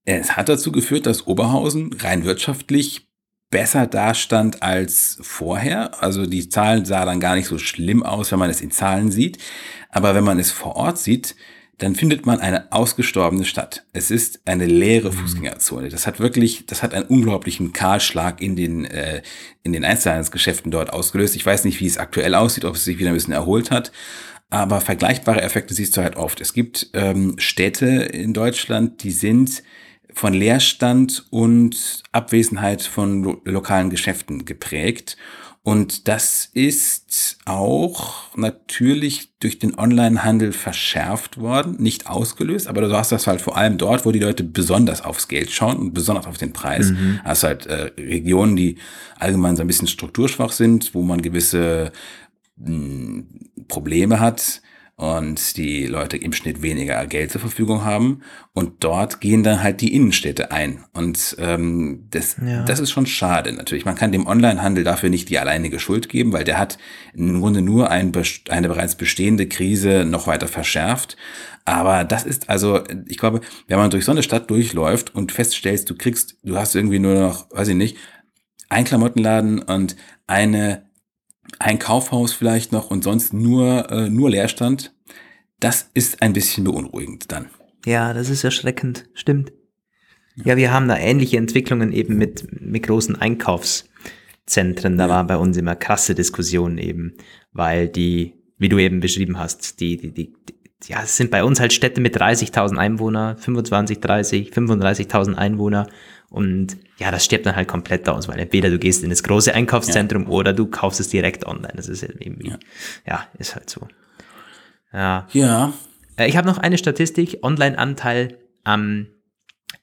es hat dazu geführt, dass Oberhausen rein wirtschaftlich besser dastand als vorher. Also die Zahlen sah dann gar nicht so schlimm aus, wenn man es in Zahlen sieht. Aber wenn man es vor Ort sieht, dann findet man eine ausgestorbene Stadt. Es ist eine leere mhm. Fußgängerzone. Das hat wirklich, das hat einen unglaublichen Kahlschlag in den, äh, in den Einzelhandelsgeschäften dort ausgelöst. Ich weiß nicht, wie es aktuell aussieht, ob es sich wieder ein bisschen erholt hat. Aber vergleichbare Effekte siehst du halt oft. Es gibt ähm, Städte in Deutschland, die sind von Leerstand und Abwesenheit von lo lokalen Geschäften geprägt. Und das ist auch natürlich durch den Onlinehandel verschärft worden, nicht ausgelöst, aber du hast das halt vor allem dort, wo die Leute besonders aufs Geld schauen und besonders auf den Preis. Mhm. Hast halt äh, Regionen, die allgemein so ein bisschen strukturschwach sind, wo man gewisse mh, hm, Probleme hat. Und die Leute im Schnitt weniger Geld zur Verfügung haben und dort gehen dann halt die Innenstädte ein und ähm, das, ja. das ist schon schade natürlich. Man kann dem Onlinehandel dafür nicht die alleinige Schuld geben, weil der hat im Grunde nur ein, eine bereits bestehende Krise noch weiter verschärft. Aber das ist also, ich glaube, wenn man durch so eine Stadt durchläuft und feststellst, du kriegst, du hast irgendwie nur noch, weiß ich nicht, ein Klamottenladen und eine ein Kaufhaus vielleicht noch und sonst nur, äh, nur Leerstand, das ist ein bisschen beunruhigend dann. Ja, das ist erschreckend, stimmt. Ja, wir haben da ähnliche Entwicklungen eben mit, mit großen Einkaufszentren. Da ja. war bei uns immer krasse Diskussionen eben, weil die, wie du eben beschrieben hast, die, die, die, ja, es sind bei uns halt Städte mit 30.000 Einwohner, 25, 30, 35.000 Einwohner und ja, das stirbt dann halt komplett aus, weil entweder du gehst in das große Einkaufszentrum ja. oder du kaufst es direkt online. Das ist halt irgendwie, ja, ja ist halt so. Ja. Ja. Äh, ich habe noch eine Statistik, Online-Anteil am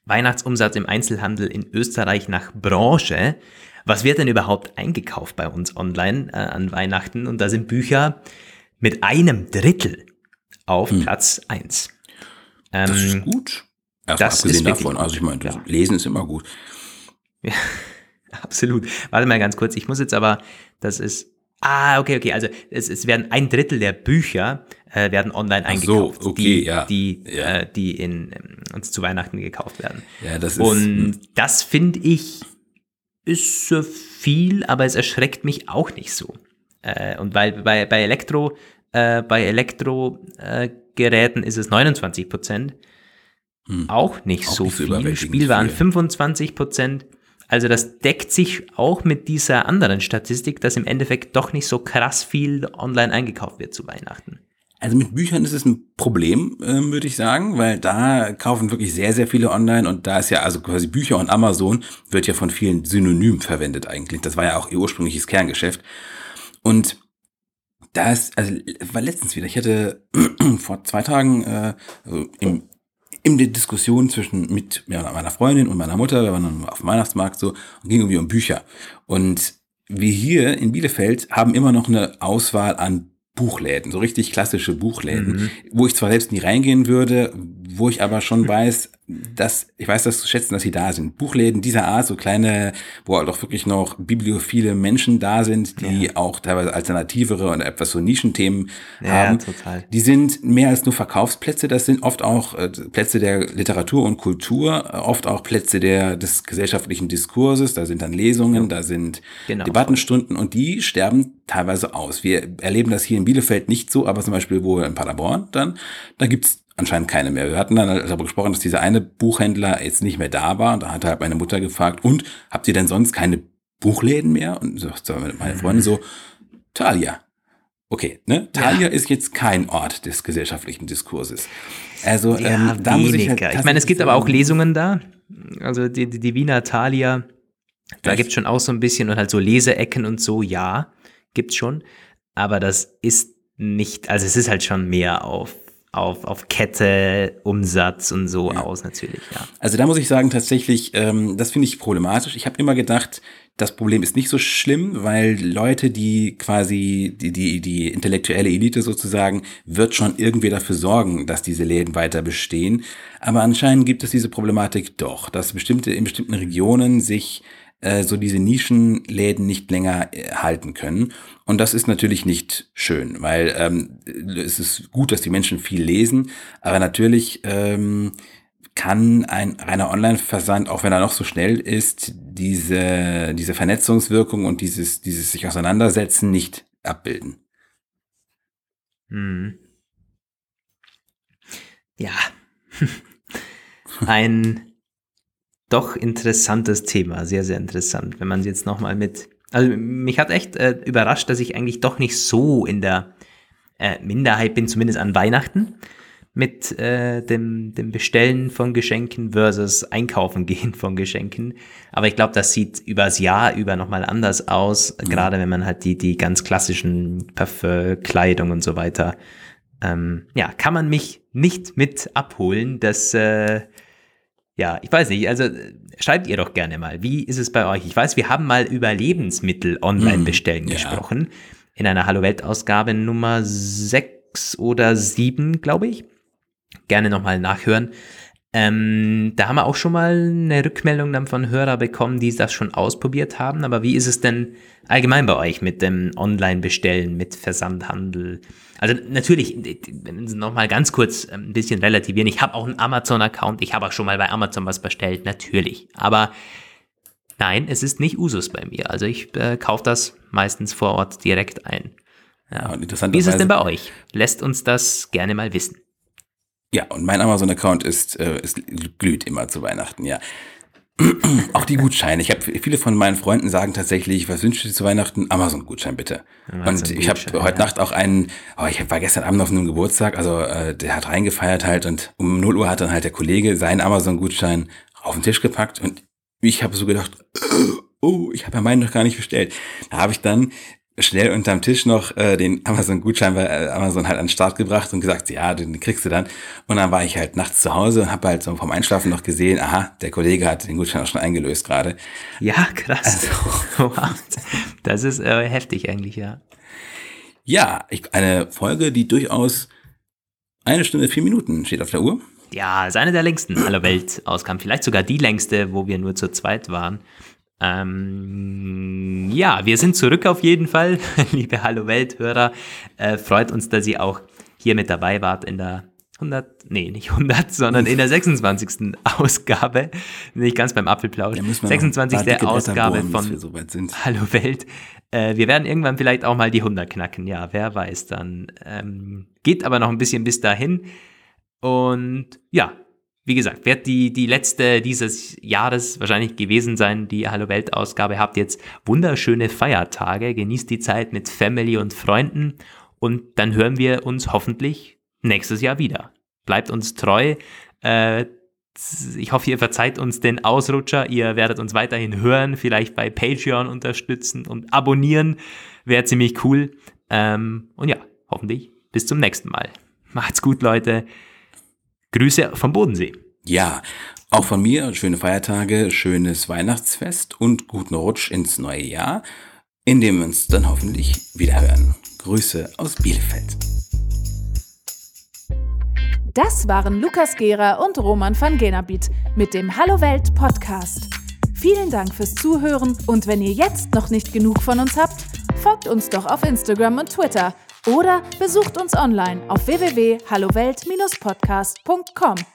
Weihnachtsumsatz im Einzelhandel in Österreich nach Branche. Was wird denn überhaupt eingekauft bei uns online äh, an Weihnachten? Und da sind Bücher mit einem Drittel auf hm. Platz 1. Ähm, das ist gut. Erstmal das abgesehen davon, also ich meine, ja. lesen ist immer gut. Ja, absolut. Warte mal ganz kurz, ich muss jetzt aber, das ist, ah, okay, okay, also es, es werden ein Drittel der Bücher äh, werden online eingekauft, so, okay, die, ja. die, ja. Äh, die in, ähm, uns zu Weihnachten gekauft werden. Ja, das ist, Und hm. das finde ich ist so viel, aber es erschreckt mich auch nicht so. Äh, und weil bei, bei Elektro, äh, bei Elektrogeräten ist es 29 Prozent hm. Auch nicht auch so nicht viel. Spiel waren 25 Prozent. Also das deckt sich auch mit dieser anderen Statistik, dass im Endeffekt doch nicht so krass viel online eingekauft wird zu Weihnachten. Also mit Büchern ist es ein Problem, äh, würde ich sagen, weil da kaufen wirklich sehr, sehr viele online und da ist ja also quasi Bücher und Amazon wird ja von vielen synonym verwendet eigentlich. Das war ja auch ihr ursprüngliches Kerngeschäft. Und da ist, also war letztens wieder, ich hatte vor zwei Tagen äh, also im in der Diskussion zwischen mit meiner Freundin und meiner Mutter, wir waren dann auf dem Weihnachtsmarkt so und ging irgendwie um Bücher. Und wir hier in Bielefeld haben immer noch eine Auswahl an Buchläden, so richtig klassische Buchläden, mhm. wo ich zwar selbst nie reingehen würde, wo ich aber schon weiß, dass, ich weiß das zu schätzen, dass sie da sind. Buchläden dieser Art, so kleine, wo halt auch wirklich noch bibliophile Menschen da sind, die ja. auch teilweise alternativere und etwas so Nischenthemen ja, haben. Total. Die sind mehr als nur Verkaufsplätze, das sind oft auch äh, Plätze der Literatur und Kultur, oft auch Plätze der, des gesellschaftlichen Diskurses, da sind dann Lesungen, ja. da sind genau. Debattenstunden und die sterben teilweise aus. Wir erleben das hier in Bielefeld nicht so, aber zum Beispiel wo in Paderborn dann, da gibt's anscheinend keine mehr. Wir hatten dann darüber gesprochen, dass dieser eine Buchhändler jetzt nicht mehr da war. Und da hat halt meine Mutter gefragt, und habt ihr denn sonst keine Buchläden mehr? Und so, meine Freundin so, Talia. Okay, ne? Talia ja. ist jetzt kein Ort des gesellschaftlichen Diskurses. Also ja, ähm, da muss ich halt Ich meine, es gibt aber auch Lesungen da. Also die, die, die Wiener Thalia, da gibt es schon auch so ein bisschen und halt so Leseecken und so, ja, gibt's schon. Aber das ist nicht, also es ist halt schon mehr auf auf, auf Kette, Umsatz und so ja. aus natürlich, ja. Also da muss ich sagen, tatsächlich, ähm, das finde ich problematisch. Ich habe immer gedacht, das Problem ist nicht so schlimm, weil Leute, die quasi die, die, die intellektuelle Elite sozusagen, wird schon irgendwie dafür sorgen, dass diese Läden weiter bestehen. Aber anscheinend gibt es diese Problematik doch, dass bestimmte in bestimmten Regionen sich äh, so diese Nischenläden nicht länger äh, halten können. Und das ist natürlich nicht schön, weil ähm, es ist gut, dass die Menschen viel lesen, aber natürlich ähm, kann ein reiner Online-Versand, auch wenn er noch so schnell ist, diese, diese Vernetzungswirkung und dieses, dieses sich auseinandersetzen nicht abbilden. Hm. Ja. ein doch interessantes Thema, sehr, sehr interessant, wenn man es jetzt nochmal mit. Also mich hat echt äh, überrascht, dass ich eigentlich doch nicht so in der äh, Minderheit bin, zumindest an Weihnachten, mit äh, dem, dem Bestellen von Geschenken versus Einkaufen gehen von Geschenken. Aber ich glaube, das sieht übers Jahr über nochmal anders aus, mhm. gerade wenn man halt die, die ganz klassischen Parfum, Kleidung und so weiter. Ähm, ja, kann man mich nicht mit abholen, dass äh, ja, ich weiß nicht, also schreibt ihr doch gerne mal, wie ist es bei euch? Ich weiß, wir haben mal über Lebensmittel online hm, bestellen mm, gesprochen, ja. in einer Hallo Welt Ausgabe Nummer 6 sechs oder sieben, glaube ich. Gerne nochmal nachhören. Ähm, da haben wir auch schon mal eine Rückmeldung dann von Hörer bekommen, die das schon ausprobiert haben. Aber wie ist es denn allgemein bei euch mit dem Online-Bestellen, mit Versandhandel? Also natürlich, nochmal ganz kurz ein bisschen relativieren. Ich habe auch einen Amazon-Account. Ich habe auch schon mal bei Amazon was bestellt, natürlich. Aber nein, es ist nicht Usus bei mir. Also ich äh, kaufe das meistens vor Ort direkt ein. Ja. Wie ist es denn bei euch? Lässt uns das gerne mal wissen. Ja, und mein Amazon-Account ist, äh, ist glüht immer zu Weihnachten, ja. auch die Gutscheine. Ich habe viele von meinen Freunden sagen tatsächlich, was wünschst du dir zu Weihnachten? Amazon-Gutschein bitte. Amazon und ich habe heute ja. Nacht auch einen, oh, ich war gestern Abend auf einem Geburtstag, also äh, der hat reingefeiert halt und um 0 Uhr hat dann halt der Kollege seinen Amazon-Gutschein auf den Tisch gepackt und ich habe so gedacht, oh, ich habe ja meinen noch gar nicht bestellt. Da habe ich dann schnell unterm Tisch noch äh, den Amazon-Gutschein bei äh, Amazon halt an den Start gebracht und gesagt, ja, den kriegst du dann. Und dann war ich halt nachts zu Hause und habe halt so vom Einschlafen noch gesehen, aha, der Kollege hat den Gutschein auch schon eingelöst gerade. Ja, krass. Also, das ist äh, heftig eigentlich, ja. Ja, ich, eine Folge, die durchaus eine Stunde, vier Minuten steht auf der Uhr. Ja, ist eine der längsten aller Welt auskam. Vielleicht sogar die längste, wo wir nur zu zweit waren. Ähm, ja, wir sind zurück auf jeden Fall, liebe Hallo Welt-Hörer. Äh, freut uns, dass ihr auch hier mit dabei wart in der 100, nee, nicht 100, sondern in der 26. Ausgabe, nicht ganz beim Apfelplausch, ja, 26. Ausgabe von so Hallo Welt. Äh, wir werden irgendwann vielleicht auch mal die 100 knacken, ja, wer weiß dann. Ähm, geht aber noch ein bisschen bis dahin. Und ja, wie gesagt, wird die, die letzte dieses Jahres wahrscheinlich gewesen sein, die Hallo Welt Ausgabe. Habt jetzt wunderschöne Feiertage, genießt die Zeit mit Family und Freunden und dann hören wir uns hoffentlich nächstes Jahr wieder. Bleibt uns treu. Äh, ich hoffe, ihr verzeiht uns den Ausrutscher. Ihr werdet uns weiterhin hören, vielleicht bei Patreon unterstützen und abonnieren. Wäre ziemlich cool. Ähm, und ja, hoffentlich bis zum nächsten Mal. Macht's gut, Leute. Grüße vom Bodensee. Ja, auch von mir schöne Feiertage, schönes Weihnachtsfest und guten Rutsch ins neue Jahr, in dem wir uns dann hoffentlich wiederhören. Grüße aus Bielefeld. Das waren Lukas Gera und Roman van Genabit mit dem Hallo Welt Podcast. Vielen Dank fürs Zuhören und wenn ihr jetzt noch nicht genug von uns habt, folgt uns doch auf Instagram und Twitter oder besucht uns online auf www.hallowelt-podcast.com.